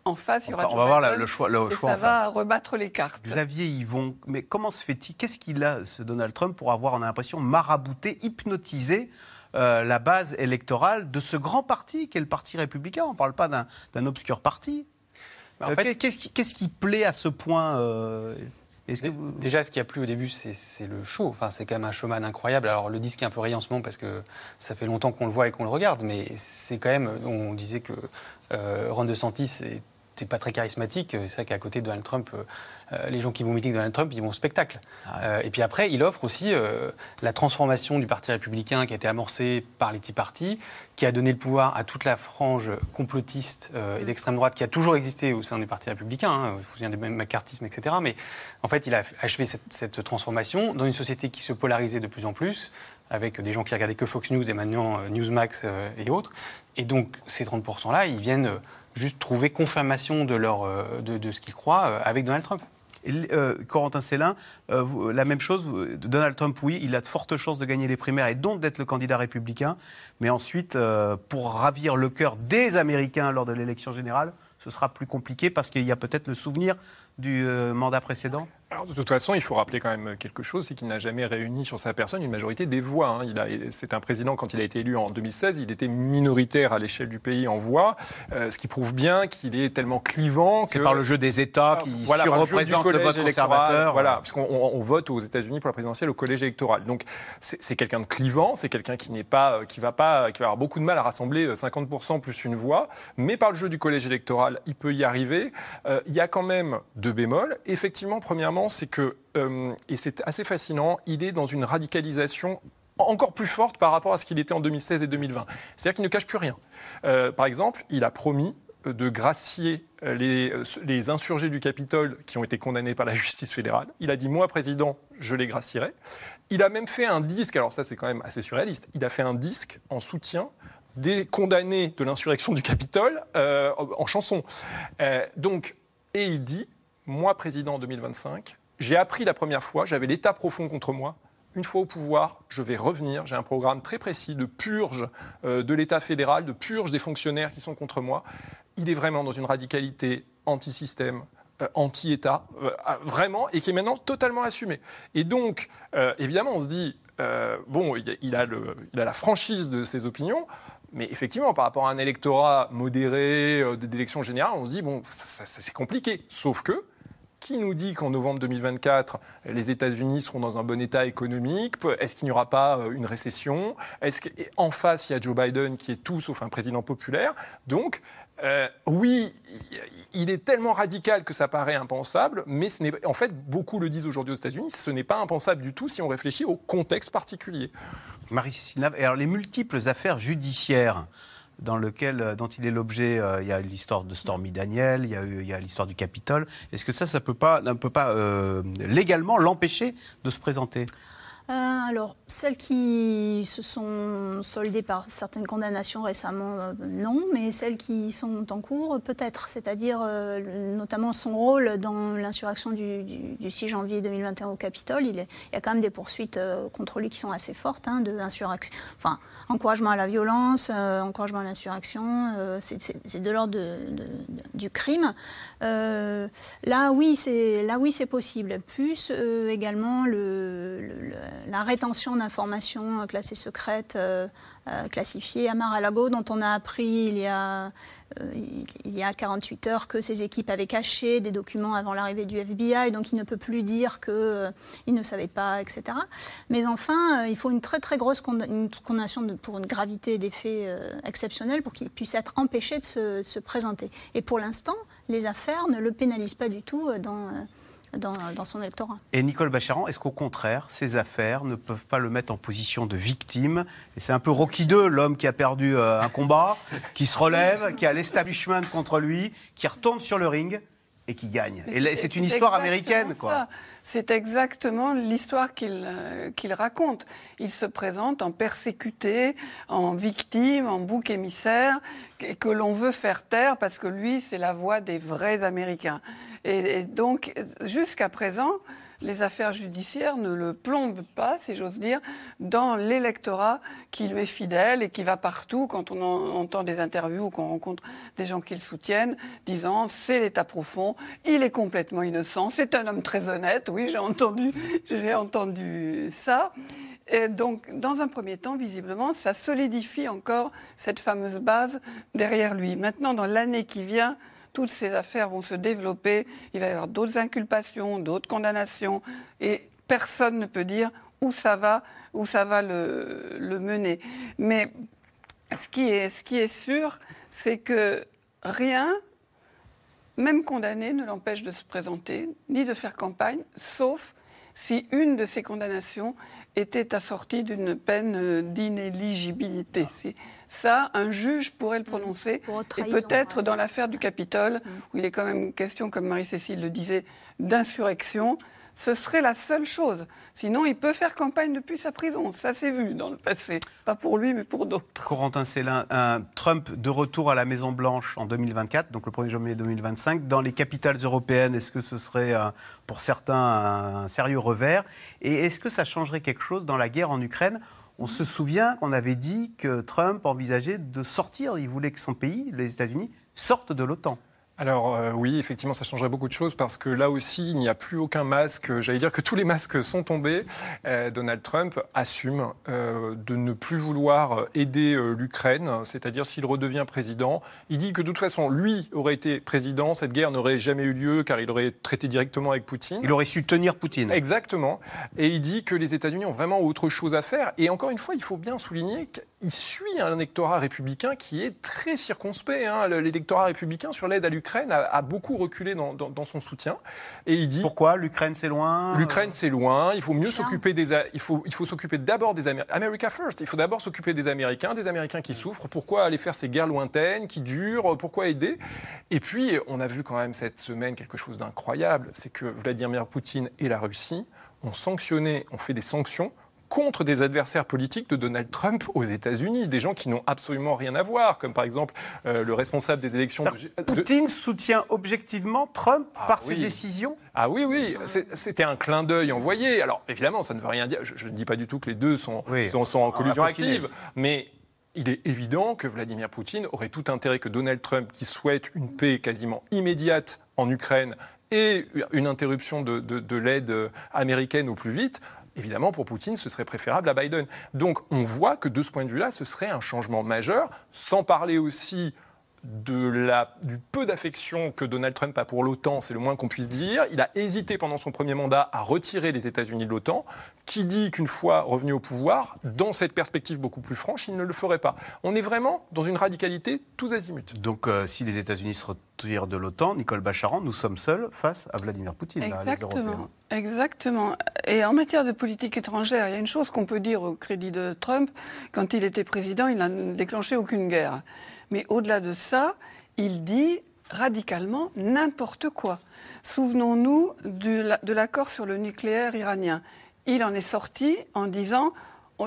Speaker 3: En face, il y aura
Speaker 1: On va voir le choix, le choix
Speaker 3: ça va rebattre les cartes.
Speaker 1: Xavier Yvon, mais comment se fait-il? Qu'est-ce qu'il a, ce Donald Trump, pour avoir, on a l'impression, marabouté, hypnotisé euh, la base électorale de ce grand parti qu'est le Parti républicain? On ne parle pas d'un obscur parti. Euh, qu'est-ce qui, plaît à ce point
Speaker 5: Déjà, ce qui a plu au début, c'est le show. Enfin, c'est quand même un showman incroyable. Alors, le disque est un peu rayé en ce moment parce que ça fait longtemps qu'on le voit et qu'on le regarde, mais c'est quand même. On disait que euh, Ron DeSantis est c'est pas très charismatique. C'est vrai qu'à côté de Donald Trump, euh, euh, les gens qui vont au meeting de Donald Trump, ils vont au spectacle. Ah euh, et puis après, il offre aussi la transformation du Parti républicain qui a été amorcée par les Tea Party, qui a donné le pouvoir à toute la frange complotiste et d'extrême droite qui a toujours existé au sein du Parti républicain. Hein, vous souvenez des McCarthyisme, etc. Mais en fait, il a achevé cette, cette transformation dans une société qui se polarisait de plus en plus avec des gens qui regardaient que Fox News et maintenant Newsmax et autres. Et donc, ces 30%-là, ils viennent juste trouver confirmation de, leur, euh, de, ce qu'ils croient euh, avec Donald Trump.
Speaker 1: Euh, Corentin Célin, la même chose, Donald Trump, oui, il a de fortes chances de gagner les primaires et donc d'être le candidat républicain. Mais ensuite, pour ravir le cœur des Américains lors de l'élection générale, ce sera plus compliqué parce qu'il y a peut-être le souvenir du mandat précédent
Speaker 2: alors, de toute façon, il faut rappeler quand même quelque chose, c'est qu'il n'a jamais réuni sur sa personne une majorité des voix. Hein. C'est un président, quand il a été élu en 2016, il était minoritaire à l'échelle du pays en voix, euh, ce qui prouve bien qu'il est tellement clivant
Speaker 1: C'est par le jeu des États qui voilà, surreprésentent le, vote conservateur.
Speaker 2: Voilà, parce qu'on vote aux États-Unis pour la présidentielle au collège électoral. Donc, c'est, quelqu'un de clivant, c'est quelqu'un qui n'est pas, qui va pas, qui va avoir beaucoup de mal à rassembler 50% plus une voix, mais par le jeu du collège électoral, il peut y arriver. Euh, il y a quand même deux bémols. Effectivement, premièrement, c'est que, euh, et c'est assez fascinant, il est dans une radicalisation encore plus forte par rapport à ce qu'il était en 2016 et 2020. C'est-à-dire qu'il ne cache plus rien. Euh, par exemple, il a promis de gracier euh, les, les, insurgés du Capitole qui ont été condamnés par la justice fédérale. Il a dit, moi, président, je les gracierai. Il a même fait un disque, alors ça c'est quand même assez surréaliste, il a fait un disque en soutien des condamnés de l'insurrection du Capitole en chanson. donc, et il dit, moi président en 2025, j'ai appris la première fois, j'avais l'État profond contre moi. Une fois au pouvoir, je vais revenir. J'ai un programme très précis de purge euh, de l'État fédéral, de purge des fonctionnaires qui sont contre moi. Il est vraiment dans une radicalité anti-système, euh, anti-État, euh, vraiment, et qui est maintenant totalement assumée. Et donc, évidemment, on se dit, bon, il a, la franchise de ses opinions. Mais effectivement, par rapport à un électorat modéré euh, d'élection générale, on se dit, bon, c'est compliqué. Sauf que, qui nous dit qu'en novembre 2024, les États-Unis seront dans un bon état économique? Est-ce qu'il n'y aura pas euh, une récession? Est-ce qu'en face, il y a Joe Biden qui est tout sauf un président populaire. Donc, euh, oui, il est tellement radical que ça paraît impensable, mais en fait, beaucoup le disent aujourd'hui aux États-Unis, ce n'est pas impensable du tout si on réfléchit au contexte particulier.
Speaker 1: Marie-Cécile alors les multiples affaires judiciaires dans lequel, euh, dont il est l'objet, euh, il y a l'histoire de Stormy Daniel, il y a, il y a l'histoire du Capitole. Est-ce que ça, ça peut pas, ne peut pas euh, légalement l'empêcher de se présenter?
Speaker 4: Euh, alors, celles qui se sont soldées par certaines condamnations récemment, euh, non, mais celles qui sont en cours, peut-être. C'est-à-dire euh, notamment son rôle dans l'insurrection du, du, du, 6 janvier 2021 au Capitole. Il, y a quand même des poursuites contre lui qui sont assez fortes, hein, enfin, encouragement à la violence, encouragement à l'insurrection, c'est de l'ordre du crime. là, oui, c'est oui, possible. Plus également le, le la rétention d'informations euh, classées secrètes, euh, euh, classifiées à Mar-a-Lago, dont on a appris il y a, euh, il y a 48 heures que ses équipes avaient caché des documents avant l'arrivée du FBI, donc il ne peut plus dire qu'il euh, ne savait pas, etc. Mais enfin, il faut une très très grosse condamnation pour une gravité des faits exceptionnels pour qu'il puisse être empêché de se, de se présenter. Et pour l'instant, les affaires ne le pénalisent pas du tout dans dans, son électorat.
Speaker 1: Et Nicole Bacharan, est-ce qu'au contraire, ces affaires ne peuvent pas le mettre en position de victime? Et c'est un peu Rocky II, l'homme qui a perdu euh, un combat, qui se relève, qui a l'establishment contre lui, qui retourne sur le ring et qui gagne. Et c'est une histoire américaine, quoi.
Speaker 3: C'est exactement l'histoire qu'il euh, qu'il raconte. Il se présente en persécuté, en victime, en bouc émissaire, que, que l'on veut faire taire parce que lui, c'est la voix des vrais Américains. Et, et donc, jusqu'à présent, les affaires judiciaires ne le plombent pas, si j'ose dire, dans l'électorat qui lui est fidèle et qui va partout quand on entend des interviews ou qu'on rencontre des gens qui le soutiennent, disant c'est l'État profond, il est complètement innocent, c'est un homme très honnête. Oui, j'ai entendu, j'ai entendu ça. Et donc, dans un premier temps, visiblement, ça solidifie encore cette fameuse base derrière lui. Maintenant, dans l'année qui vient, toutes ces affaires vont se développer, il va y avoir d'autres inculpations, d'autres condamnations, et personne ne peut dire où ça va, le mener. Mais ce qui est, ce qui est sûr, c'est que rien, même condamné, ne l'empêche de se présenter, ni de faire campagne, sauf si une de ces condamnations était assortie d'une peine d'inéligibilité. Ça, un juge pourrait le prononcer. et peut-être dans l'affaire du Capitole, mm. où il est quand même question, comme Marie-Cécile le disait, d'insurrection, ce serait la seule chose. Sinon, il peut faire campagne depuis sa prison. Ça s'est vu dans le passé. Pas pour lui, mais pour d'autres.
Speaker 1: Corentin Célin, un Trump de retour à la Maison-Blanche en 2024, donc le 1er janvier 2025. Dans les capitales européennes, est-ce que ce serait euh, pour certains un sérieux revers? Et est-ce que ça changerait quelque chose dans la guerre en Ukraine? On se souvient qu'on avait dit que Trump envisageait de sortir, il voulait que son pays, les États-Unis, sortent de l'OTAN
Speaker 2: alors euh, oui, effectivement, ça changerait beaucoup de choses parce que là aussi, il n'y a plus aucun masque. J'allais dire que tous les masques sont tombés. Euh, Donald Trump assume euh, de ne plus vouloir aider l'Ukraine, c'est-à-dire s'il redevient président, il dit que de toute façon, lui aurait été président, cette guerre n'aurait jamais eu lieu car il aurait traité directement avec Poutine.
Speaker 1: Il aurait su tenir Poutine.
Speaker 2: Exactement. Et il dit que les États-Unis ont vraiment autre chose à faire. Et encore une fois, il faut bien souligner qu'il suit un électorat républicain qui est très circonspect. Hein. L'électorat républicain sur l'aide à l'Ukraine l'Ukraine a, a, beaucoup reculé dans, dans, dans, son soutien.
Speaker 1: Et il dit pourquoi l'Ukraine c'est loin?
Speaker 2: L'Ukraine c'est loin. Il faut mieux s'occuper des. Il faut il faut s'occuper d'abord des Américains. America first. Il faut d'abord s'occuper des Américains, des Américains qui souffrent. Pourquoi aller faire ces guerres lointaines qui durent? Pourquoi aider? Et puis on a vu quand même cette semaine quelque chose d'incroyable, c'est que Vladimir Poutine et la Russie ont sanctionné, ont fait des sanctions contre des adversaires politiques de Donald Trump aux États-Unis, des gens qui n'ont absolument rien à voir, comme par exemple euh, le responsable des élections.
Speaker 1: De... Poutine soutient objectivement Trump ah, par oui. ses décisions?
Speaker 2: Ah oui, oui, c'était un clin d'œil envoyé. Alors évidemment, ça ne veut rien dire. Je ne dis pas du tout que les deux sont, oui. sont, sont en collusion active, mais il est évident que Vladimir Poutine aurait tout intérêt que Donald Trump, qui souhaite une paix quasiment immédiate en Ukraine et une interruption de, de, de l'aide américaine au plus vite, Évidemment, pour Poutine, ce serait préférable à Biden. Donc on voit que de ce point de vue-là, ce serait un changement majeur, sans parler aussi de la, du peu d'affection que Donald Trump a pour l'OTAN, c'est le moins qu'on puisse dire. Il a hésité pendant son premier mandat à retirer les États-Unis de l'OTAN, qui dit qu'une fois revenu au pouvoir, dans cette perspective beaucoup plus franche, il ne le ferait pas. On est vraiment dans une radicalité tous azimuts.
Speaker 1: Donc euh, si les États-Unis se retirent de l'OTAN, Nicole Bacharan, nous sommes seuls face à Vladimir Poutine.
Speaker 3: Exactement. Exactement. Et en matière de politique étrangère, il y a une chose qu'on peut dire au crédit de Trump. Quand il était président, il n'a déclenché aucune guerre. Mais au-delà de ça, il dit radicalement n'importe quoi. Souvenons-nous de l'accord sur le nucléaire iranien. Il en est sorti en disant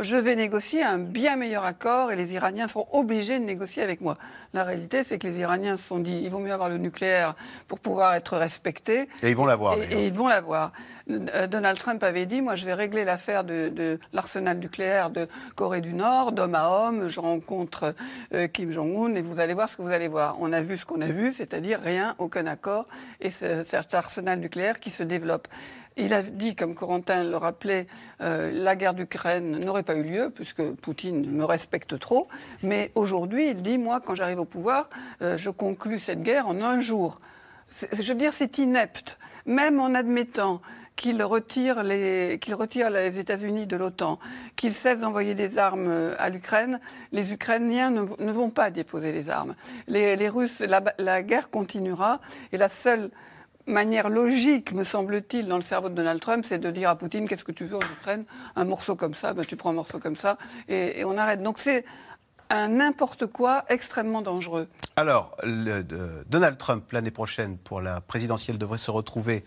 Speaker 3: je vais négocier un bien meilleur accord et les Iraniens seront obligés de négocier avec moi. La réalité, c'est que les Iraniens se sont dit il vaut mieux avoir le nucléaire pour pouvoir être respectés.
Speaker 1: Et ils vont l'avoir.
Speaker 3: Et, ils vont l'avoir. Euh, Donald Trump avait dit moi, je vais régler l'affaire de, l'arsenal nucléaire de Corée du Nord, d'homme à homme. Je rencontre euh, Kim Jong-un et vous allez voir ce que vous allez voir. On a vu ce qu'on a vu, c'est-à-dire rien, aucun accord et cet arsenal nucléaire qui se développe. Il a dit, comme Corentin le rappelait, euh, la guerre d'Ukraine n'aurait pas eu lieu puisque Poutine me respecte trop. Mais aujourd'hui, il dit, moi, quand j'arrive au pouvoir, euh, je conclus cette guerre en un jour. Je veux dire, c'est inepte. Même en admettant qu'il retire les, qu'il retire les États-Unis de l'OTAN, qu'il cesse d'envoyer des armes euh, à l'Ukraine, les Ukrainiens ne, vont pas déposer les armes. Les, Russes, la, la, guerre continuera et la seule manière logique, me semble-t-il, dans le cerveau de Donald Trump, c'est de dire à Poutine qu'est-ce que tu veux en Ukraine? Un morceau comme ça, ben, tu prends un morceau comme ça, et, on arrête. Donc c'est un n'importe quoi extrêmement dangereux.
Speaker 1: Alors, Donald Trump, l'année prochaine, pour la présidentielle, devrait se retrouver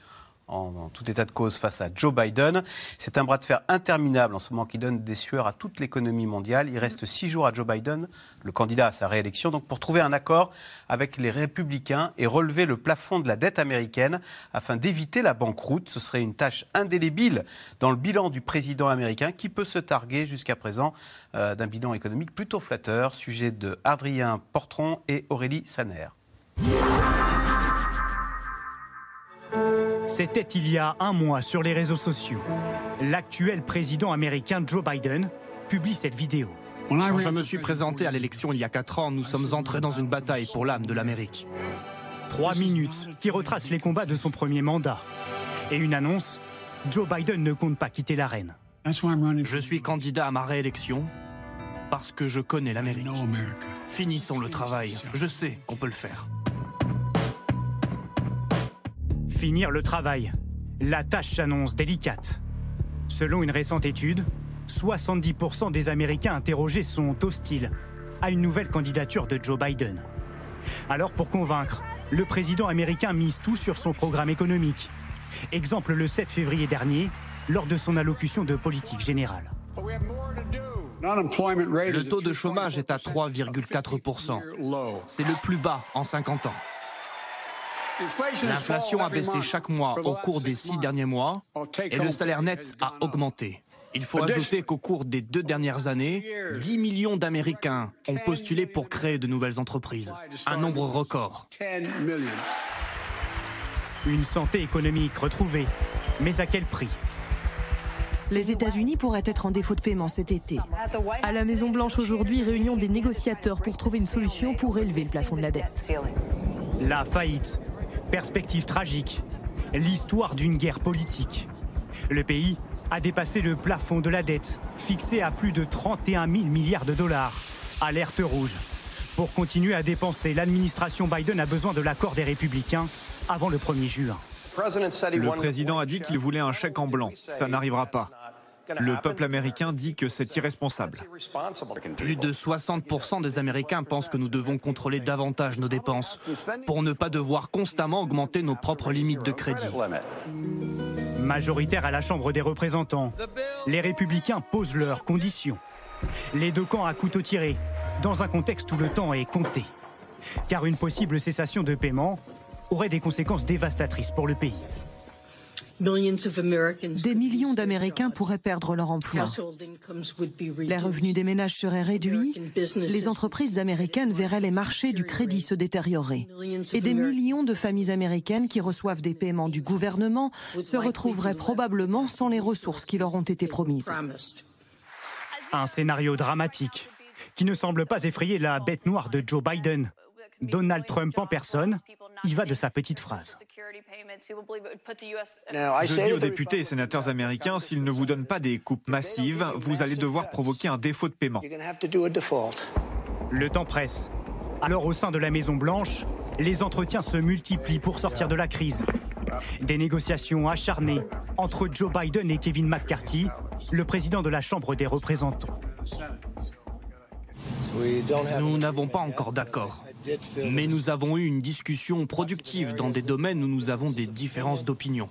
Speaker 1: en, tout état de cause face à Joe Biden. C'est un bras de fer interminable en ce moment qui donne des sueurs à toute l'économie mondiale. Il reste six jours à Joe Biden, le candidat à sa réélection, donc pour trouver un accord avec les républicains et relever le plafond de la dette américaine afin d'éviter la banqueroute. Ce serait une tâche indélébile dans le bilan du président américain qui peut se targuer jusqu'à présent euh, d'un bilan économique plutôt flatteur. Sujet de Adrien Portron et Aurélie Saner.
Speaker 9: C'était il y a un mois sur les réseaux sociaux. L'actuel président américain Joe Biden publie cette vidéo.
Speaker 10: Quand je me suis présenté à l'élection il y a quatre ans, nous sommes entrés dans une bataille pour l'âme de l'Amérique.
Speaker 9: Trois minutes qui retracent les combats de son premier mandat. Et une annonce, Joe Biden ne compte pas quitter l'arène.
Speaker 10: Je suis candidat à ma réélection parce que je connais l'Amérique. Finissons le travail, je sais qu'on peut le faire.
Speaker 9: Finir le travail. La tâche s'annonce délicate. Selon une récente étude, 70% des Américains interrogés sont hostiles à une nouvelle candidature de Joe Biden. Alors pour convaincre, le président américain mise tout sur son programme économique. Exemple le 7 février dernier, lors de son allocution de politique générale.
Speaker 10: Le taux de chômage est à 3,4%. C'est le plus bas en 50 ans. L'inflation a baissé chaque mois au cours des six derniers mois et le salaire net a augmenté. Il faut ajouter qu'au cours des deux dernières années, 10 millions d'Américains ont postulé pour créer de nouvelles entreprises. Un nombre record.
Speaker 9: Une santé économique retrouvée. Mais à quel prix?
Speaker 11: Les États-Unis pourraient être en défaut de paiement cet été. À la Maison-Blanche aujourd'hui, réunion des négociateurs pour trouver une solution pour élever le plafond de la dette.
Speaker 9: La faillite Perspective tragique, l'histoire d'une guerre politique. Le pays a dépassé le plafond de la dette, fixé à plus de 31 000 milliards de dollars. Alerte rouge. Pour continuer à dépenser, l'administration Biden a besoin de l'accord des républicains avant le 1er juin.
Speaker 8: Le président a dit qu'il voulait un chèque en blanc. Ça n'arrivera pas. Le peuple américain dit que c'est irresponsable.
Speaker 10: Plus de 60% des Américains pensent que nous devons contrôler davantage nos dépenses pour ne pas devoir constamment augmenter nos propres limites de crédit.
Speaker 9: Majoritaire à la Chambre des représentants, les républicains posent leurs conditions. Les deux camps à couteau tiré, dans un contexte où le temps est compté. Car une possible cessation de paiement aurait des conséquences dévastatrices pour le pays.
Speaker 11: Des millions d'Américains pourraient perdre leur emploi. Les revenus des ménages seraient réduits, les entreprises américaines verraient les marchés du crédit se détériorer. Et des millions de familles américaines qui reçoivent des paiements du gouvernement se retrouveraient probablement sans les ressources qui leur ont été promises.
Speaker 9: Un scénario dramatique qui ne semble pas effrayer la bête noire de Joe Biden. Donald Trump en personne, il va de sa petite phrase.
Speaker 8: Je dis aux députés et sénateurs américains, s'ils ne vous donnent pas des coupes massives, vous allez devoir provoquer un défaut de paiement.
Speaker 9: Le temps presse. Alors au sein de la Maison-Blanche, les entretiens se multiplient pour sortir de la crise. Des négociations acharnées entre Joe Biden et Kevin McCarthy, le président de la Chambre des représentants.
Speaker 10: Nous n'avons pas encore d'accord. Mais nous avons eu une discussion productive dans des domaines où nous avons des différences d'opinion.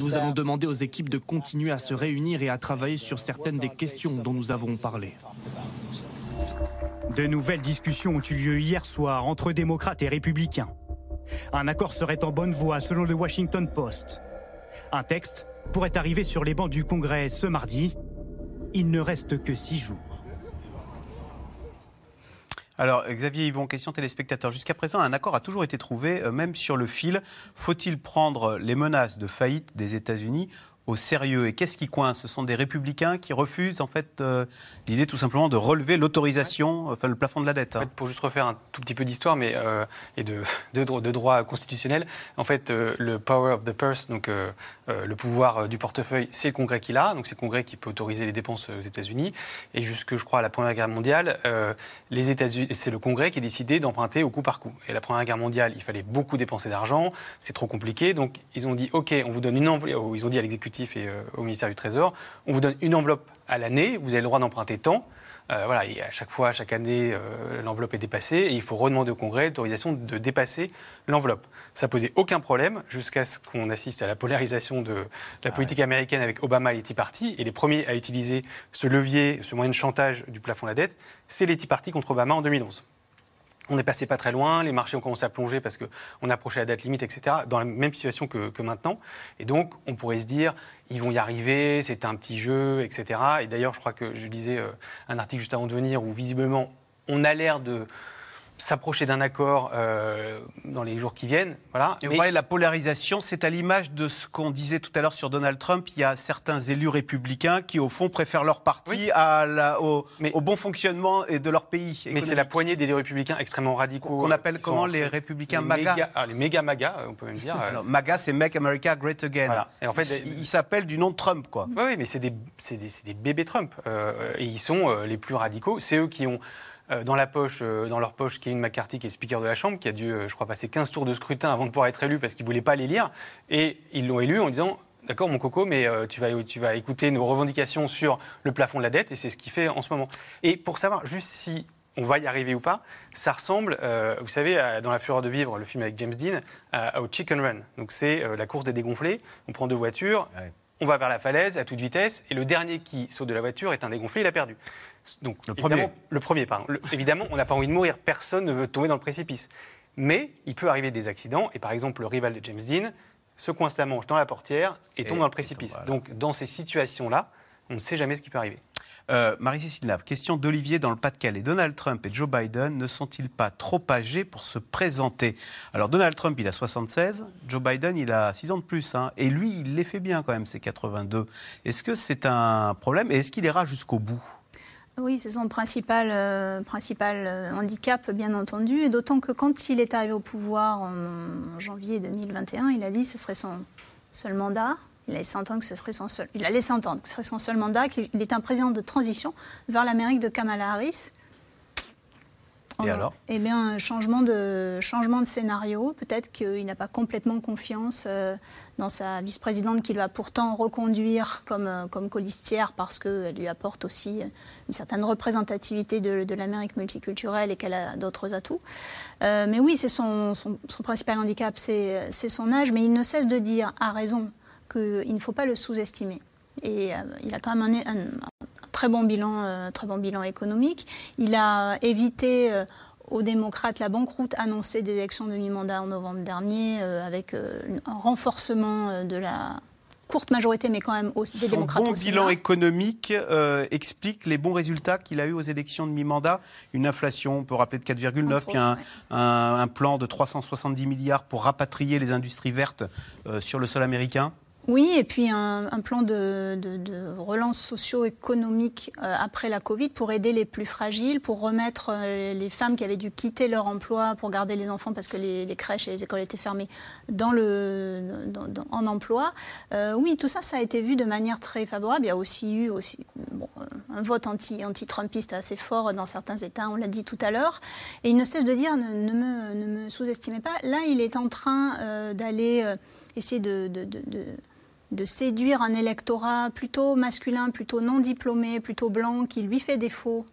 Speaker 10: Nous allons demander aux équipes de continuer à se réunir et à travailler sur certaines des questions dont nous avons parlé.
Speaker 9: De nouvelles discussions ont eu lieu hier soir entre démocrates et républicains. Un accord serait en bonne voie selon le Washington Post. Un texte pourrait arriver sur les bancs du Congrès ce mardi. Il ne reste que six jours.
Speaker 1: Alors, Xavier Yvon, question téléspectateur. Jusqu'à présent, un accord a toujours été trouvé, euh, même sur le fil. Faut-il prendre les menaces de faillite des États-Unis au sérieux. Et qu'est-ce qui coince? Ce sont des républicains qui refusent en fait euh, l'idée tout simplement de relever l'autorisation, enfin le plafond de la dette.
Speaker 5: En pour juste refaire un tout petit peu d'histoire, mais euh, et de, [LAUGHS] de, de, droit constitutionnel, en fait euh, le power of the purse, donc le pouvoir du portefeuille, c'est le Congrès qui l'a, donc c'est le Congrès qui peut autoriser les dépenses aux États-Unis. Et jusque je crois à la Première Guerre mondiale, les États-Unis, c'est le Congrès qui a décidé d'emprunter au coup par coup. Et la Première Guerre mondiale, il fallait beaucoup dépenser d'argent, c'est trop compliqué, donc ils ont dit ok, on vous donne une enveloppe, ils ont dit à l'exécutif et euh, au ministère du Trésor, on vous donne une enveloppe à l'année, vous avez le droit d'emprunter tant. Euh, voilà, et à chaque fois, chaque année, euh, l'enveloppe est dépassée et il faut redemander au Congrès l'autorisation de dépasser l'enveloppe. Ça posait aucun problème jusqu'à ce qu'on assiste à la polarisation de la politique américaine avec Obama et les Tea Party. Et les premiers à utiliser ce levier, ce moyen de chantage du plafond de la dette, c'est les Tea Party contre Obama en 2011. On n'est passé pas très loin, les marchés ont commencé à plonger parce qu'on approchait la date limite, etc., dans la même situation que, que, maintenant. Et donc, on pourrait se dire, ils vont y arriver, c'est un petit jeu, etc. Et d'ailleurs, je crois que je lisais euh, un article juste avant de venir où visiblement, on a l'air de s'approcher d'un accord euh, dans les jours qui viennent. Voilà.
Speaker 1: Et vous voyez, la polarisation, c'est à l'image de ce qu'on disait tout à l'heure sur Donald Trump. Il y a certains élus républicains qui, au fond, préfèrent leur parti à la, au, au, bon fonctionnement de leur pays.
Speaker 5: Mais c'est la poignée d'élus républicains extrêmement radicaux.
Speaker 1: Qu'on appelle comment les républicains MAGA
Speaker 5: ah, Les méga MAGA, on peut même dire.
Speaker 1: MAGA, c'est Make America Great Again. Voilà. Et en fait, ils s'appellent du nom de Trump, quoi.
Speaker 5: Oui, mais c'est des, des, des, bébés Trump. Euh, et ils sont euh, les plus radicaux. C'est eux qui ont euh, dans la poche, euh, dans leur poche, Kevin McCarthy, qui est speaker de la Chambre, qui a dû, euh, je crois, passer 15 tours de scrutin avant de pouvoir être élu parce qu'il ne voulait pas les lire. Et ils l'ont élu en disant D'accord, mon coco, mais tu, vas, tu vas écouter nos revendications sur le plafond de la dette, et c'est ce qu'il fait en ce moment. Et pour savoir juste si on va y arriver ou pas, ça ressemble, vous savez, dans La Fureur de Vivre, le film avec James Dean, au Chicken Run. Donc c'est la course des dégonflés. On prend deux voitures, on va vers la falaise à toute vitesse, et le dernier qui saute de la voiture est un dégonflé, il a perdu.
Speaker 1: Donc, le premier.
Speaker 5: Le premier, pardon. évidemment, on n'a pas envie de mourir. Personne ne veut tomber dans le précipice. Mais il peut arriver des accidents. Et par exemple, le rival de James Dean se coince la manche dans la portière et, tombe dans le précipice. Donc, dans ces situations-là, on ne sait jamais ce qui peut arriver.
Speaker 1: Euh, Marie-Cécile Lave, question d'Olivier dans le Pas-de-Calais. Donald Trump et Joe Biden ne sont-ils pas trop âgés pour se présenter? Alors Donald Trump, il a 76, Joe Biden, il a 6 ans de plus. Hein. et lui, il les fait bien quand même, c'est 82. Est-ce que c'est un problème et est-ce qu'il ira jusqu'au bout?
Speaker 4: Oui, c'est son principal, euh, principal euh, handicap, bien entendu. D'autant que quand il est arrivé au pouvoir en, janvier 2021, il a dit que ce serait son seul mandat. Il a laissé entendre que ce serait son seul, il a laissé entendre que ce serait son seul mandat, qu'il est un président de transition vers l'Amérique de Kamala Harris.
Speaker 1: Et alors?
Speaker 4: Eh bien, changement de, changement de scénario. Peut-être qu'il n'a pas complètement confiance euh, dans sa vice-présidente qui va pourtant reconduire comme, euh, comme colistière parce qu'elle lui apporte aussi une certaine représentativité de, l'Amérique multiculturelle et qu'elle a d'autres atouts. Euh, mais oui, c'est son, son, principal handicap, c'est son âge. Mais il ne cesse de dire, à raison, qu'il ne faut pas le sous-estimer. Et il a quand même un, très bon bilan, très bon bilan économique. Il a évité aux démocrates la banqueroute annoncée des élections de mi-mandat en novembre dernier, avec un renforcement de la courte majorité, mais quand même aussi des
Speaker 1: Son
Speaker 4: démocrates
Speaker 1: bon
Speaker 4: au
Speaker 1: bilan économique euh, explique les bons résultats qu'il a eu aux élections de mi-mandat. Une inflation, on peut rappeler de 4,9,
Speaker 4: Entre
Speaker 1: puis un,
Speaker 4: autres,
Speaker 1: un- un plan de 370 milliards pour rapatrier les industries vertes euh, sur le sol américain.
Speaker 4: Oui, et puis un, plan de, relance socio-économique euh, après la Covid pour aider les plus fragiles, pour remettre euh, les femmes qui avaient dû quitter leur emploi pour garder les enfants parce que les, crèches et les écoles étaient fermées dans en emploi. Euh, oui, tout ça, ça a été vu de manière très favorable. Il y a aussi eu aussi, un vote anti, anti-Trumpiste assez fort dans certains États, on l'a dit tout à l'heure. Et il ne cesse de dire, ne, me, sous-estimez pas, là, il est en train d'aller essayer de- de séduire un électorat plutôt masculin, plutôt non diplômé, plutôt blanc, qui lui fait défaut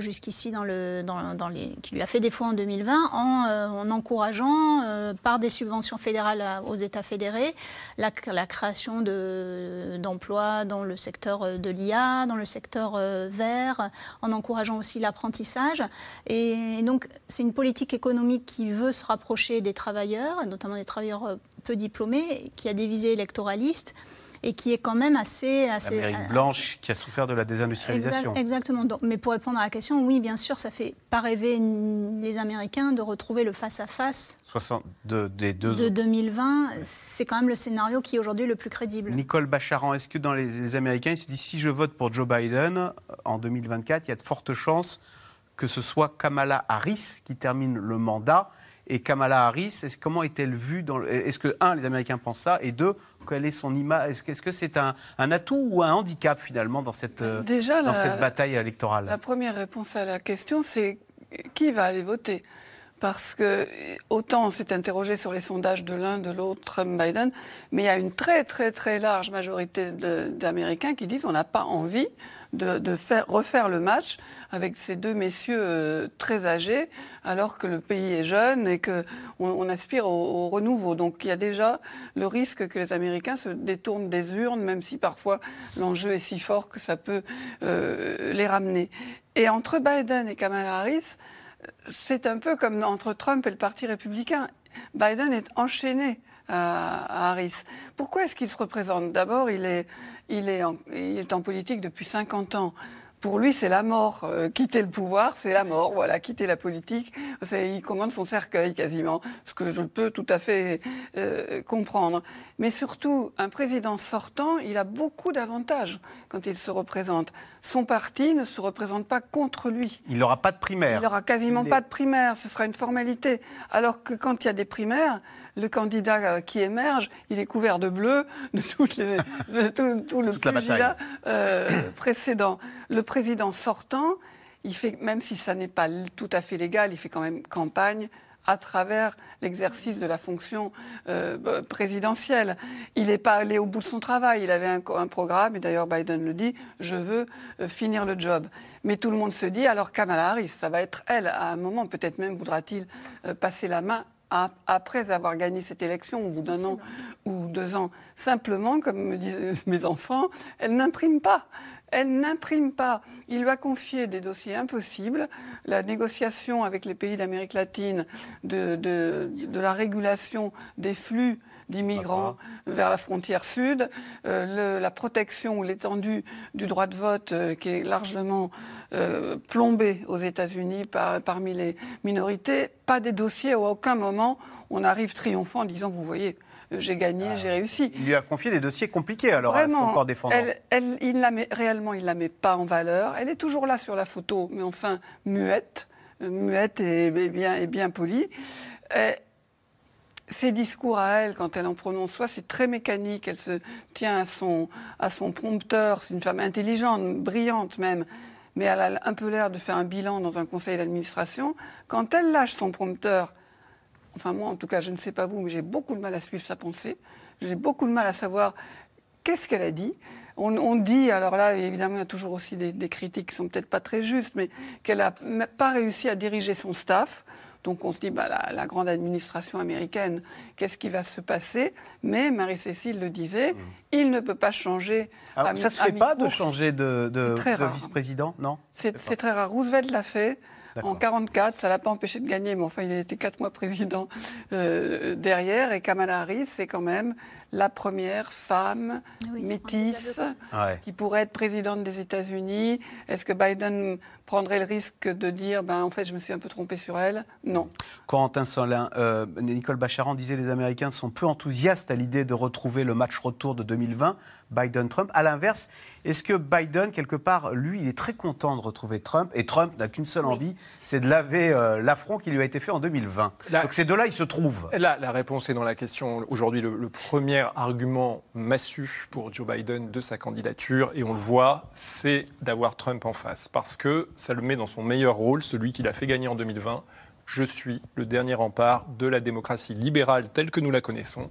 Speaker 4: jusqu'ici dans le, dans, qui lui a fait défaut en 2020, en, euh, en encourageant euh, par des subventions fédérales aux États fédérés la, création de- d'emplois dans le secteur euh, de l'IA, dans le secteur euh, vert, en encourageant aussi l'apprentissage. Et donc c'est une politique économique qui veut se rapprocher des travailleurs, notamment des travailleurs euh, peu diplômés, qui a des visées électoralistes et qui est quand même assez... assez
Speaker 1: L'Amérique
Speaker 4: assez-
Speaker 1: blanche qui a souffert de la désindustrialisation.
Speaker 4: Exact- exactement. Donc, mais pour répondre à la question, oui, bien sûr, ça fait pas rêver les Américains de retrouver le face-à-face
Speaker 1: 60 de- des deux
Speaker 4: de 2020. C'est quand même le scénario qui est aujourd'hui le plus crédible.
Speaker 1: Nicole Bacharan, est-ce que dans les, les Américains, ils se disent si je vote pour Joe Biden euh, en 2024, il y a de fortes chances que ce soit Kamala Harris qui termine le mandat Et Kamala Harris, comment est-elle vue dans le- Est-ce que, un, les Américains pensent ça Et deux, quelle est son image Est-ce que c'est un, un atout ou un handicap finalement dans cette, euh,
Speaker 3: Déjà,
Speaker 1: dans
Speaker 3: la-
Speaker 1: cette bataille électorale?
Speaker 3: La première réponse à la question, c'est qui va aller voter? Parce que autant on s'est interrogé sur les sondages de l'un, de l'autre, Trump-Biden, mais il y a une très très très large majorité d'Américains qui disent on n'a pas envie de, faire, refaire le match avec ces deux messieurs euh, très âgés, alors que le pays est jeune et que on, aspire au, au renouveau. Donc il y a déjà le risque que les Américains se détournent des urnes, même si parfois l'enjeu est si fort que ça peut euh, les ramener. Et entre Biden et Kamala Harris, c'est un peu comme entre Trump et le Parti républicain. Biden est enchaîné à Harris. Pourquoi est-ce qu'il se représente? D'abord, il est, il, est en, il est en politique depuis 50 ans. Pour lui, c'est la mort. Euh, quitter le pouvoir, c'est la mort. Voilà, quitter la politique, c'est- il commande son cercueil quasiment, ce que je peux tout à fait euh, comprendre. Mais surtout, un président sortant, il a beaucoup d'avantages quand il se représente. Son parti ne se représente pas contre lui.
Speaker 1: Il n'aura pas de primaire.
Speaker 3: Il n'aura quasiment
Speaker 1: Il est-
Speaker 3: pas de primaire, ce sera une formalité. Alors que quand il y a des primaires, le candidat euh, qui émerge, il est couvert de bleu de, toutes les, de tout, tout le pugilat euh, précédent. Le président sortant, il fait, même si ça n'est pas tout à fait légal, il fait quand même campagne à travers l'exercice de la fonction euh, b- présidentielle. Il n'est pas allé au bout de son travail. Il avait un, programme, et d'ailleurs Biden le dit, je veux euh, finir le job. Mais tout le monde se dit, alors Kamala Harris, ça va être elle, à un moment, peut-être même voudra-t-il euh, passer la main après avoir gagné cette élection, au bout d'un an ou deux ans. Simplement, comme me disent [LAUGHS] mes enfants, elle n'imprime pas. Elle n'imprime pas. Il lui a confié des dossiers impossibles, la négociation avec les pays d'Amérique latine de, de, de la régulation des flux d'immigrants vers la frontière sud, euh, le- la protection ou l'étendue du droit de vote euh, qui est largement euh, plombé aux États-Unis par- parmi les minorités, pas des dossiers où à aucun moment on arrive triomphant en disant vous voyez, j'ai gagné, j'ai réussi.
Speaker 1: Il lui a confié des dossiers compliqués alors à son corps défendant.
Speaker 3: Elle, elle- il la met, réellement, il ne la met pas en valeur. Elle est toujours là sur la photo, mais enfin muette, muette et, et bien, et bien polie. Ses discours à elle, quand elle en prononce, soit c'est très mécanique, elle se tient à son, à son prompteur, c'est une femme intelligente, brillante même, mais elle a un peu l'air de faire un bilan dans un conseil d'administration. Quand elle lâche son prompteur, enfin moi en tout cas, je ne sais pas vous, mais j'ai beaucoup de mal à suivre sa pensée, j'ai beaucoup de mal à savoir qu'est-ce qu'elle a dit. On, dit, alors là, évidemment, il y a toujours aussi des, des critiques qui sont peut-être pas très justes, mais qu'elle n'a pas réussi à diriger son staff. Donc on se dit, bah, la, la grande administration américaine, qu'est-ce qui va se passer? Mais Marie-Cécile le disait, il ne peut pas changer.
Speaker 1: Alors,
Speaker 3: à
Speaker 1: ça se
Speaker 3: à
Speaker 1: fait pas de changer de, vice-président, non?
Speaker 3: C'est c'est très rare. Roosevelt l'a fait. en 44. Ça l'a pas empêché de gagner, mais enfin, il a été quatre mois président euh, derrière. Et Kamala Harris, c'est quand même la première femme métisse qui pourrait être présidente des États-Unis. Est-ce que Biden prendrait le risque de dire, ben, en fait, je me suis un peu trompé sur elle Non.
Speaker 1: Corentin Solin, euh, Nicole Bacharan disait les Américains sont peu enthousiastes à l'idée de retrouver le match retour de 2020, Biden-Trump. À l'inverse, est-ce que Biden, quelque part, lui, il est très content de retrouver Trump et Trump n'a qu'une seule envie, c'est de laver euh, l'affront qui lui a été fait en 2020 Donc ces deux-là, ils se trouvent.
Speaker 2: Là, la réponse est dans la question. Aujourd'hui, le, premier argument massu pour Joe Biden de sa candidature, et on le voit, c'est d'avoir Trump en face. Parce que ça le met dans son meilleur rôle, celui qu'il a fait gagner en 2020. Je suis le dernier rempart de la démocratie libérale telle que nous la connaissons,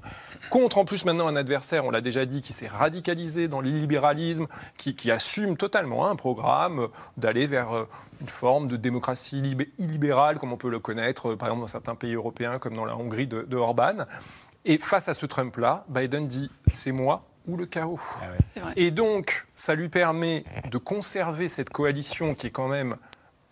Speaker 2: contre en plus maintenant un adversaire, on l'a déjà dit, qui s'est radicalisé dans l'illibéralisme, qui, qui, assume totalement un programme d'aller vers euh, une forme de démocratie illibérale, comme on peut le connaître, euh, par exemple dans certains pays européens, comme dans la Hongrie de, de Orban. Et face à ce Trump-là, Biden dit c'est moi ou le chaos. Ah Et donc, ça lui permet de conserver cette coalition qui est quand même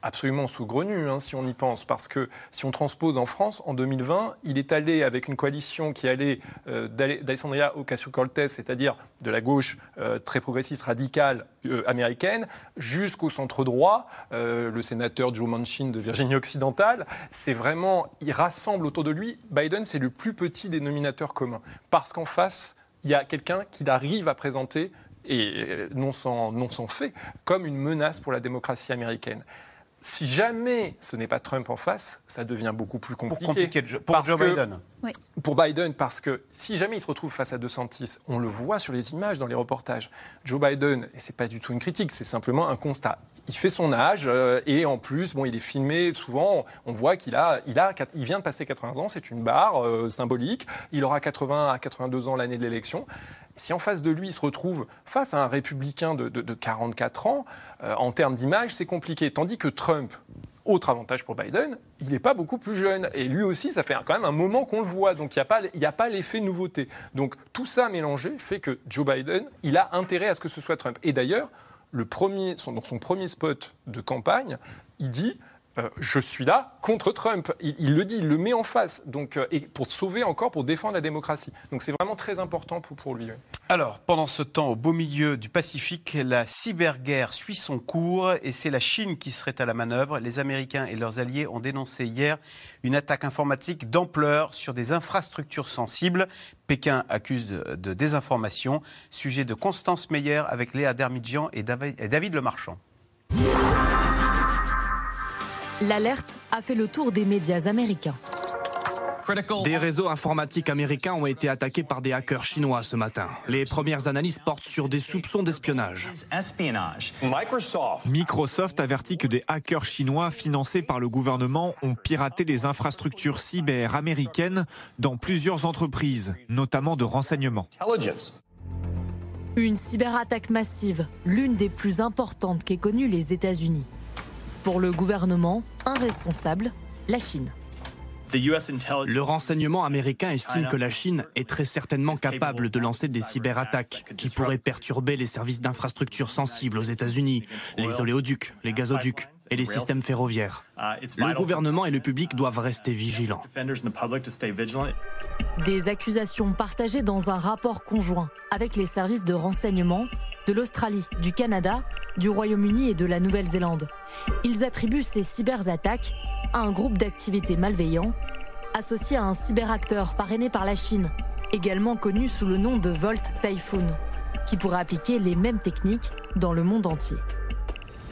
Speaker 2: absolument saugrenu, hein, si on y pense, parce que si on transpose en France, en 2020, il est allé avec une coalition qui allait euh, d'Alessandria Ocasio-Cortez, c'est-à-dire de la gauche euh, très progressiste, radicale euh, américaine, jusqu'au centre droit, le sénateur Joe Manchin de Virginie occidentale. C'est vraiment, il rassemble autour de lui. Biden, c'est le plus petit dénominateur commun, parce qu'en face, il y a quelqu'un qui arrive à présenter et non sans, non sans fait, comme une menace pour la démocratie américaine. Si jamais ce n'est pas Trump en face, ça devient beaucoup plus compliqué.
Speaker 1: Pour, Joe Biden
Speaker 2: Pour Biden, parce que si jamais il se retrouve face à DeSantis, on le voit sur les images, dans les reportages, Joe Biden, et c'est pas du tout une critique, c'est simplement un constat. Il fait son âge euh, et en plus, bon, il est filmé souvent, on voit qu'il a, il a, il vient de passer 80 ans, c'est une barre euh, symbolique. Il aura 80 à 82 ans l'année de l'élection. Si en face de lui, il se retrouve face à un républicain de, 44 ans, euh, en termes d'image, c'est compliqué. Tandis que Trump, autre avantage pour Biden, il n'est pas beaucoup plus jeune. Et lui aussi, ça fait quand même un moment qu'on le voit. Donc il n'y a pas, l'effet nouveauté. Donc tout ça mélangé fait que Joe Biden, il a intérêt à ce que ce soit Trump. Et d'ailleurs, son, son premier spot de campagne, il dit euh, je suis là contre Trump. Il, le dit, il le met en face. Donc, euh, et pour sauver encore, pour défendre la démocratie. Donc c'est vraiment très important pour, lui.
Speaker 1: Alors, pendant ce temps, au beau milieu du Pacifique, la cyberguerre suit son cours et c'est la Chine qui serait à la manœuvre. Les Américains et leurs alliés ont dénoncé hier une attaque informatique d'ampleur sur des infrastructures sensibles. Pékin accuse de, désinformation. Sujet de Constance Meyer avec Léa Dermidjian et David, et David Lemarchand.
Speaker 12: L'alerte a fait le tour des médias américains.
Speaker 10: Des réseaux informatiques américains ont été attaqués par des hackers chinois ce matin. Les premières analyses portent sur des soupçons d'espionnage.
Speaker 8: Microsoft avertit que des hackers chinois financés par le gouvernement ont piraté des infrastructures cyber américaines dans plusieurs entreprises, notamment de renseignement.
Speaker 12: Une cyberattaque massive, l'une des plus importantes qu'aient connues les États-Unis. Pour le gouvernement, un responsable, la Chine.
Speaker 10: Le renseignement américain estime que la Chine est très certainement capable de lancer des cyberattaques qui pourraient perturber les services d'infrastructures sensibles aux États-Unis, les oléoducs, les gazoducs et les systèmes ferroviaires. Le gouvernement et le public doivent rester vigilants.
Speaker 12: Des accusations partagées dans un rapport conjoint avec les services de renseignement de l'Australie, du Canada, du Royaume-Uni et de la Nouvelle-Zélande. Ils attribuent ces cyberattaques à un groupe d'activités malveillants associé à un cyberacteur parrainé par la Chine, également connu sous le nom de Volt Typhoon, qui pourrait appliquer les mêmes techniques dans le monde entier.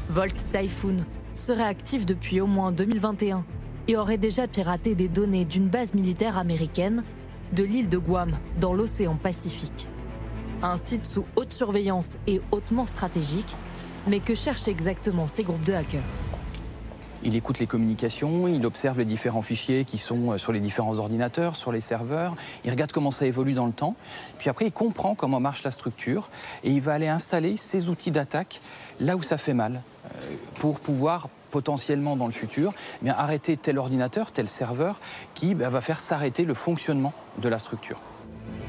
Speaker 12: Volt Typhoon serait actif depuis au moins 2021 et aurait déjà piraté des données d'une base militaire américaine de l'île de Guam dans l'océan Pacifique. Un site sous haute surveillance et hautement stratégique, mais que cherchent exactement ces groupes de hackers?
Speaker 13: Il écoute les communications, il observe les différents fichiers qui sont euh, sur les différents ordinateurs, sur les serveurs, il regarde comment ça évolue dans le temps, puis après il comprend comment marche la structure et il va aller installer ses outils d'attaque là où ça fait mal pour pouvoir potentiellement dans le futur eh bien, arrêter tel ordinateur, tel serveur qui bah, va faire s'arrêter le fonctionnement de la structure.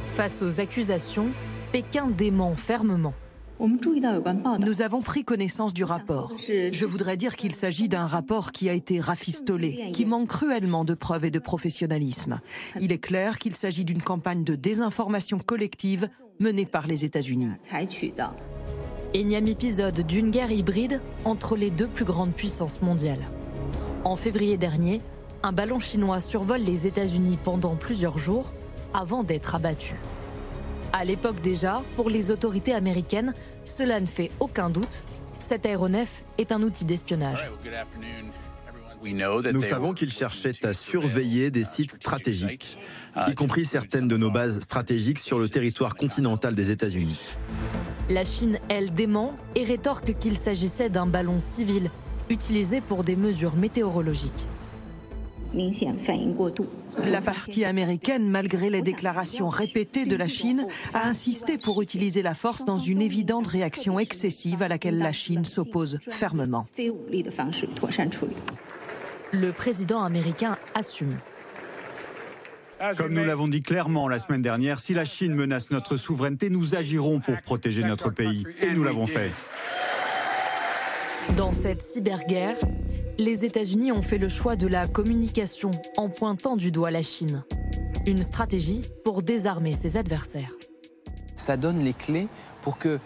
Speaker 12: Face aux accusations, Pékin dément fermement.
Speaker 11: Nous avons pris connaissance du rapport. Je voudrais dire qu'il s'agit d'un rapport qui a été rafistolé, qui manque cruellement de preuves et de professionnalisme. Il est clair qu'il s'agit d'une campagne de désinformation collective menée par les États-Unis.
Speaker 12: Énième épisode d'une guerre hybride entre les deux plus grandes puissances mondiales. En février dernier, un ballon chinois survole les États-Unis pendant plusieurs jours avant d'être abattu. À l'époque déjà, pour les autorités américaines, cela ne fait aucun doute. Cet aéronef est un outil d'espionnage.
Speaker 14: Nous savons qu'ils cherchaient à surveiller des sites stratégiques, y compris certaines de nos bases stratégiques sur le territoire continental des États-Unis.
Speaker 12: La Chine, elle, dément et rétorque qu'il s'agissait d'un ballon civil utilisé pour des mesures météorologiques.
Speaker 11: La partie américaine, malgré les déclarations répétées de la Chine, a insisté pour utiliser la force dans une évidente réaction excessive à laquelle la Chine s'oppose fermement.
Speaker 12: Le président américain assume.
Speaker 15: Comme nous l'avons dit clairement la semaine dernière, si la Chine menace notre souveraineté, nous agirons pour protéger notre pays. Et nous l'avons fait.
Speaker 12: Dans cette cyberguerre, les États-Unis ont fait le choix de la communication en pointant du doigt la Chine. Une stratégie pour désarmer ses adversaires.
Speaker 13: Ça donne les clés pour que euh,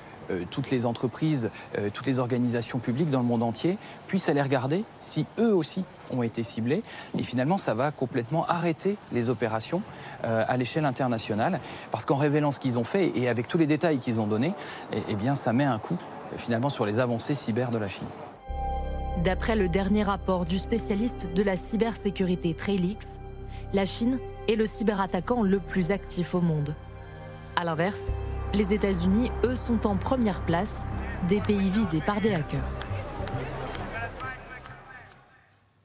Speaker 13: toutes les entreprises, euh, toutes les organisations publiques dans le monde entier puissent aller regarder si eux aussi ont été ciblés. Et finalement, ça va complètement arrêter les opérations euh, à l'échelle internationale. Parce qu'en révélant ce qu'ils ont fait et avec tous les détails qu'ils ont donnés, eh, eh bien, ça met un coup finalement sur les avancées cyber de la Chine.
Speaker 12: D'après le dernier rapport du spécialiste de la cybersécurité Trailix, la Chine est le cyberattaquant le plus actif au monde. A l'inverse, les États-Unis, eux, sont en première place des pays visés par des hackers.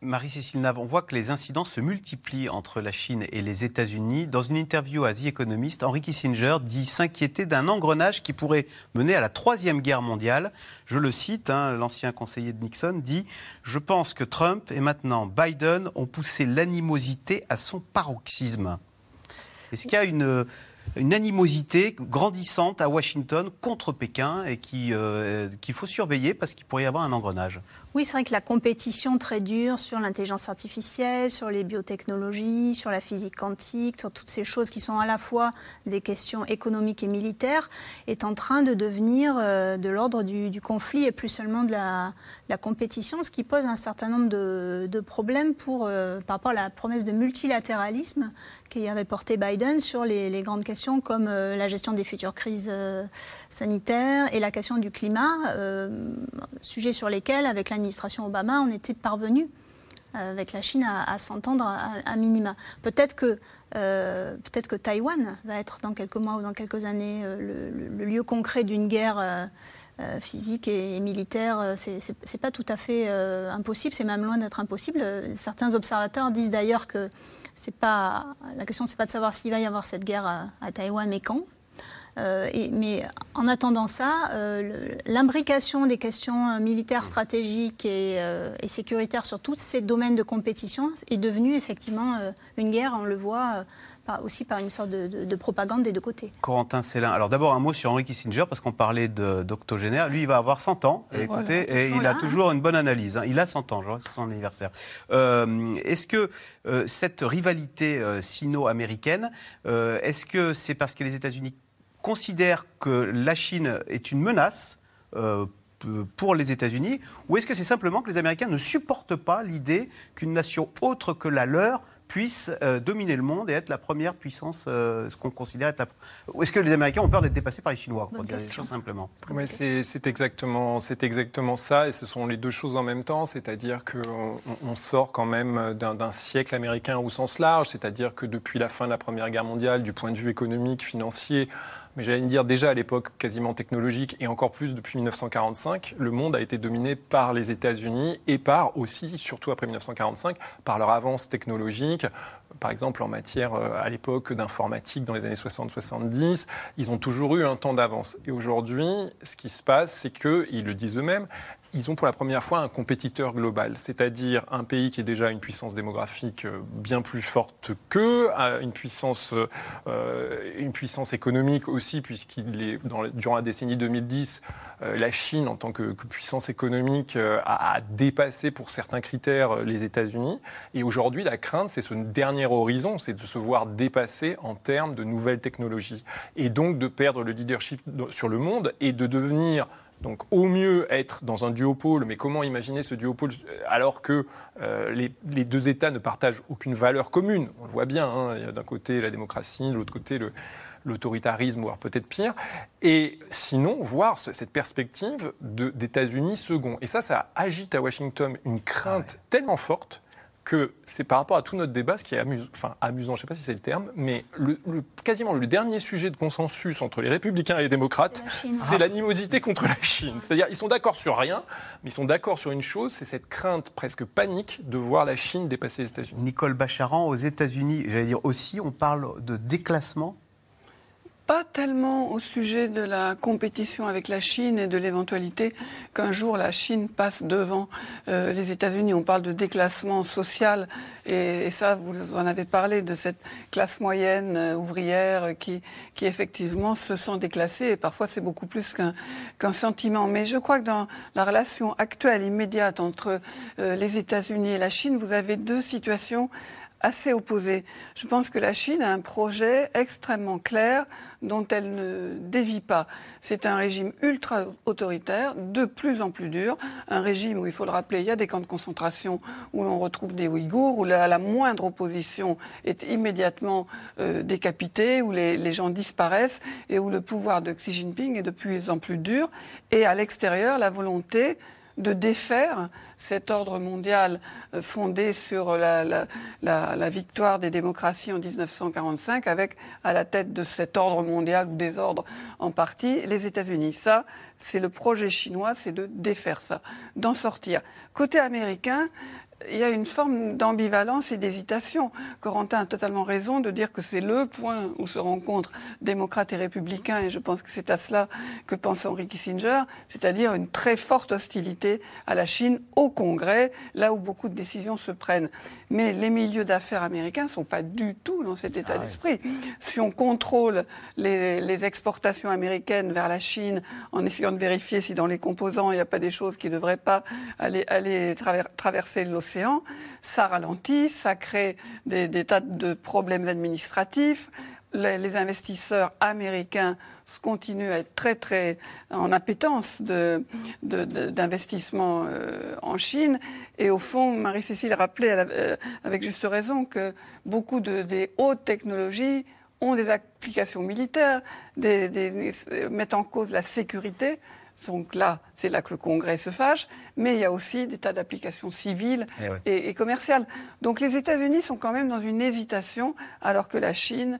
Speaker 1: Marie-Cécile Nav, on voit que les incidents se multiplient entre la Chine et les États-Unis. Dans une interview à The Economist, Henry Kissinger dit s'inquiéter d'un engrenage qui pourrait mener à la Troisième Guerre mondiale. Je le cite, hein, l'ancien conseiller de Nixon dit Je pense que Trump et maintenant Biden ont poussé l'animosité à son paroxysme. Est-ce qu'il y a une une animosité grandissante à Washington contre Pékin et euh, qu'il faut surveiller parce qu'il pourrait y avoir un engrenage.
Speaker 4: Oui, c'est vrai que la compétition très dure sur l'intelligence artificielle, sur les biotechnologies, sur la physique quantique, sur toutes ces choses qui sont à la fois des questions économiques et militaires, est en train de devenir euh, de l'ordre du, conflit et plus seulement de la, compétition, ce qui pose un certain nombre de, problèmes pour, euh, par rapport à la promesse de multilatéralisme qui avait porté Biden sur les, grandes questions comme euh, la gestion des futures crises sanitaires et la question du climat, sujet sur lesquels, avec la l'administration Obama, on était parvenu euh, avec la Chine à, s'entendre à, minima. Peut-être que, euh, peut-être que Taïwan va être dans quelques mois ou dans quelques années euh, le, lieu concret d'une guerre physique et, militaire. C'est pas tout à fait impossible, c'est même loin d'être impossible. Certains observateurs disent d'ailleurs que pas la question, c'est pas de savoir s'il va y avoir cette guerre à, à Taïwan, mais quand. Euh, mais en attendant ça, euh, l'imbrication des questions euh, militaires, stratégiques et, sécuritaires sur tous ces domaines de compétition est devenue effectivement une guerre, on le voit. aussi par une sorte de, propagande des deux côtés.
Speaker 1: Corentin Célin. Alors d'abord un mot sur Henry Kissinger, parce qu'on parlait d'octogénaire. Lui, il va avoir 100 ans, et, écoutez, et il a toujours une bonne analyse. Hein. Il a 100 ans, je c'est son anniversaire. est-ce que cette rivalité sino-américaine, est-ce que c'est parce que les États-Unis considère que la Chine est une menace euh, pour les États-Unis Ou est-ce que c'est simplement que les Américains ne supportent pas l'idée qu'une nation autre que la leur puisse euh, dominer le monde et être la première puissance, euh, ce qu'on considère être la... Ou est-ce que les Américains ont peur d'être dépassés par les Chinois, pour dire les choses simplement?
Speaker 2: Oui, c'est exactement, exactement ça, et ce sont les deux choses en même temps, c'est-à-dire qu'on on sort quand même d'un siècle américain au sens large, c'est-à-dire que depuis la fin de la Première Guerre mondiale, du point de vue économique, financier, mais j'allais dire déjà à l'époque quasiment technologique et encore plus depuis 1945, le monde a été dominé par les États-Unis et par aussi, surtout après 1945, par leur avance technologique. Par exemple, en matière euh, à l'époque d'informatique dans les années 60-70, ils ont toujours eu un temps d'avance. Et aujourd'hui, ce qui se passe, c'est qu'ils le disent eux-mêmes, ils ont pour la première fois un compétiteur global, c'est-à-dire un pays qui est déjà une puissance démographique euh, bien plus forte qu'eux, une puissance, euh, une puissance économique aussi, puisqu'il est durant la décennie 2010, euh, la Chine en tant que, puissance économique a, dépassé pour certains critères les États-Unis. Et aujourd'hui, la crainte, c'est ce dernier horizon, c'est de se voir dépasser en termes de nouvelles technologies et donc de perdre le leadership sur le monde et de devenir donc au mieux être dans un duopôle, mais comment imaginer ce duopôle euh, alors que euh, les, deux États ne partagent aucune valeur commune? On le voit bien, hein, il y a d'un côté la démocratie, de l'autre côté l'autoritarisme, voire peut-être pire. Et sinon, voir cette perspective d'États-Unis second. Et ça, ça agite à Washington une crainte ah tellement forte que c'est par rapport à tout notre débat, ce qui est amusant, enfin amusant, je ne sais pas si c'est le terme, mais le, quasiment le dernier sujet de consensus entre les républicains et les démocrates, c'est l'animosité contre la Chine. C'est-à-dire ils sont d'accord sur rien, mais ils sont d'accord sur une chose, c'est cette crainte presque panique de voir la Chine dépasser les États-Unis.
Speaker 1: Nicole Bacharan, aux États-Unis, j'allais dire aussi, on parle de déclassement
Speaker 3: pas tellement au sujet de la compétition avec la Chine et de l'éventualité qu'un jour la Chine passe devant euh, les États-Unis. On parle de déclassement social et, ça, vous en avez parlé de cette classe moyenne euh, ouvrière qui, qui effectivement se sent déclassée et parfois c'est beaucoup plus qu'un qu'un sentiment. Mais je crois que dans la relation actuelle, immédiate entre euh, les États-Unis et la Chine, vous avez deux situations assez opposées. Je pense que la Chine a un projet extrêmement clair dont elle ne dévie pas. C'est un régime ultra autoritaire, de plus en plus dur, un régime où, il faut le rappeler, il y a des camps de concentration où l'on retrouve des Ouïghours, où la, moindre opposition est immédiatement euh, décapitée, où les, gens disparaissent et où le pouvoir de Xi Jinping est de plus en plus dur. Et à l'extérieur, la volonté de défaire cet ordre mondial euh, fondé sur la, victoire des démocraties en 1945, avec à la tête de cet ordre mondial ou des ordres en partie les États-Unis. Ça, c'est le projet chinois, c'est de défaire ça, d'en sortir. Côté américain, il y a une forme d'ambivalence et d'hésitation. Corentin a totalement raison de dire que c'est le point où se rencontrent démocrates et républicains, et je pense que c'est à cela que pense Henry Kissinger, c'est-à-dire une très forte hostilité à la Chine au Congrès, là où beaucoup de décisions se prennent. Mais les milieux d'affaires américains ne sont pas du tout dans cet état ah d'esprit. Si on contrôle les, exportations américaines vers la Chine en essayant de vérifier si dans les composants il n'y a pas des choses qui ne devraient pas aller, aller traverser l'océan, ça ralentit, ça crée des, tas de problèmes administratifs. Les, investisseurs américains continuent à être très très en appétence d'investissement euh, en Chine. Et au fond, Marie-Cécile rappelait euh, avec juste raison que beaucoup de, des hautes technologies ont des applications militaires, mettent en cause la sécurité. Donc là, c'est là que le Congrès se fâche, mais il y a aussi des tas d'applications civiles eh et, commerciales. Donc les États-Unis sont quand même dans une hésitation, alors que la Chine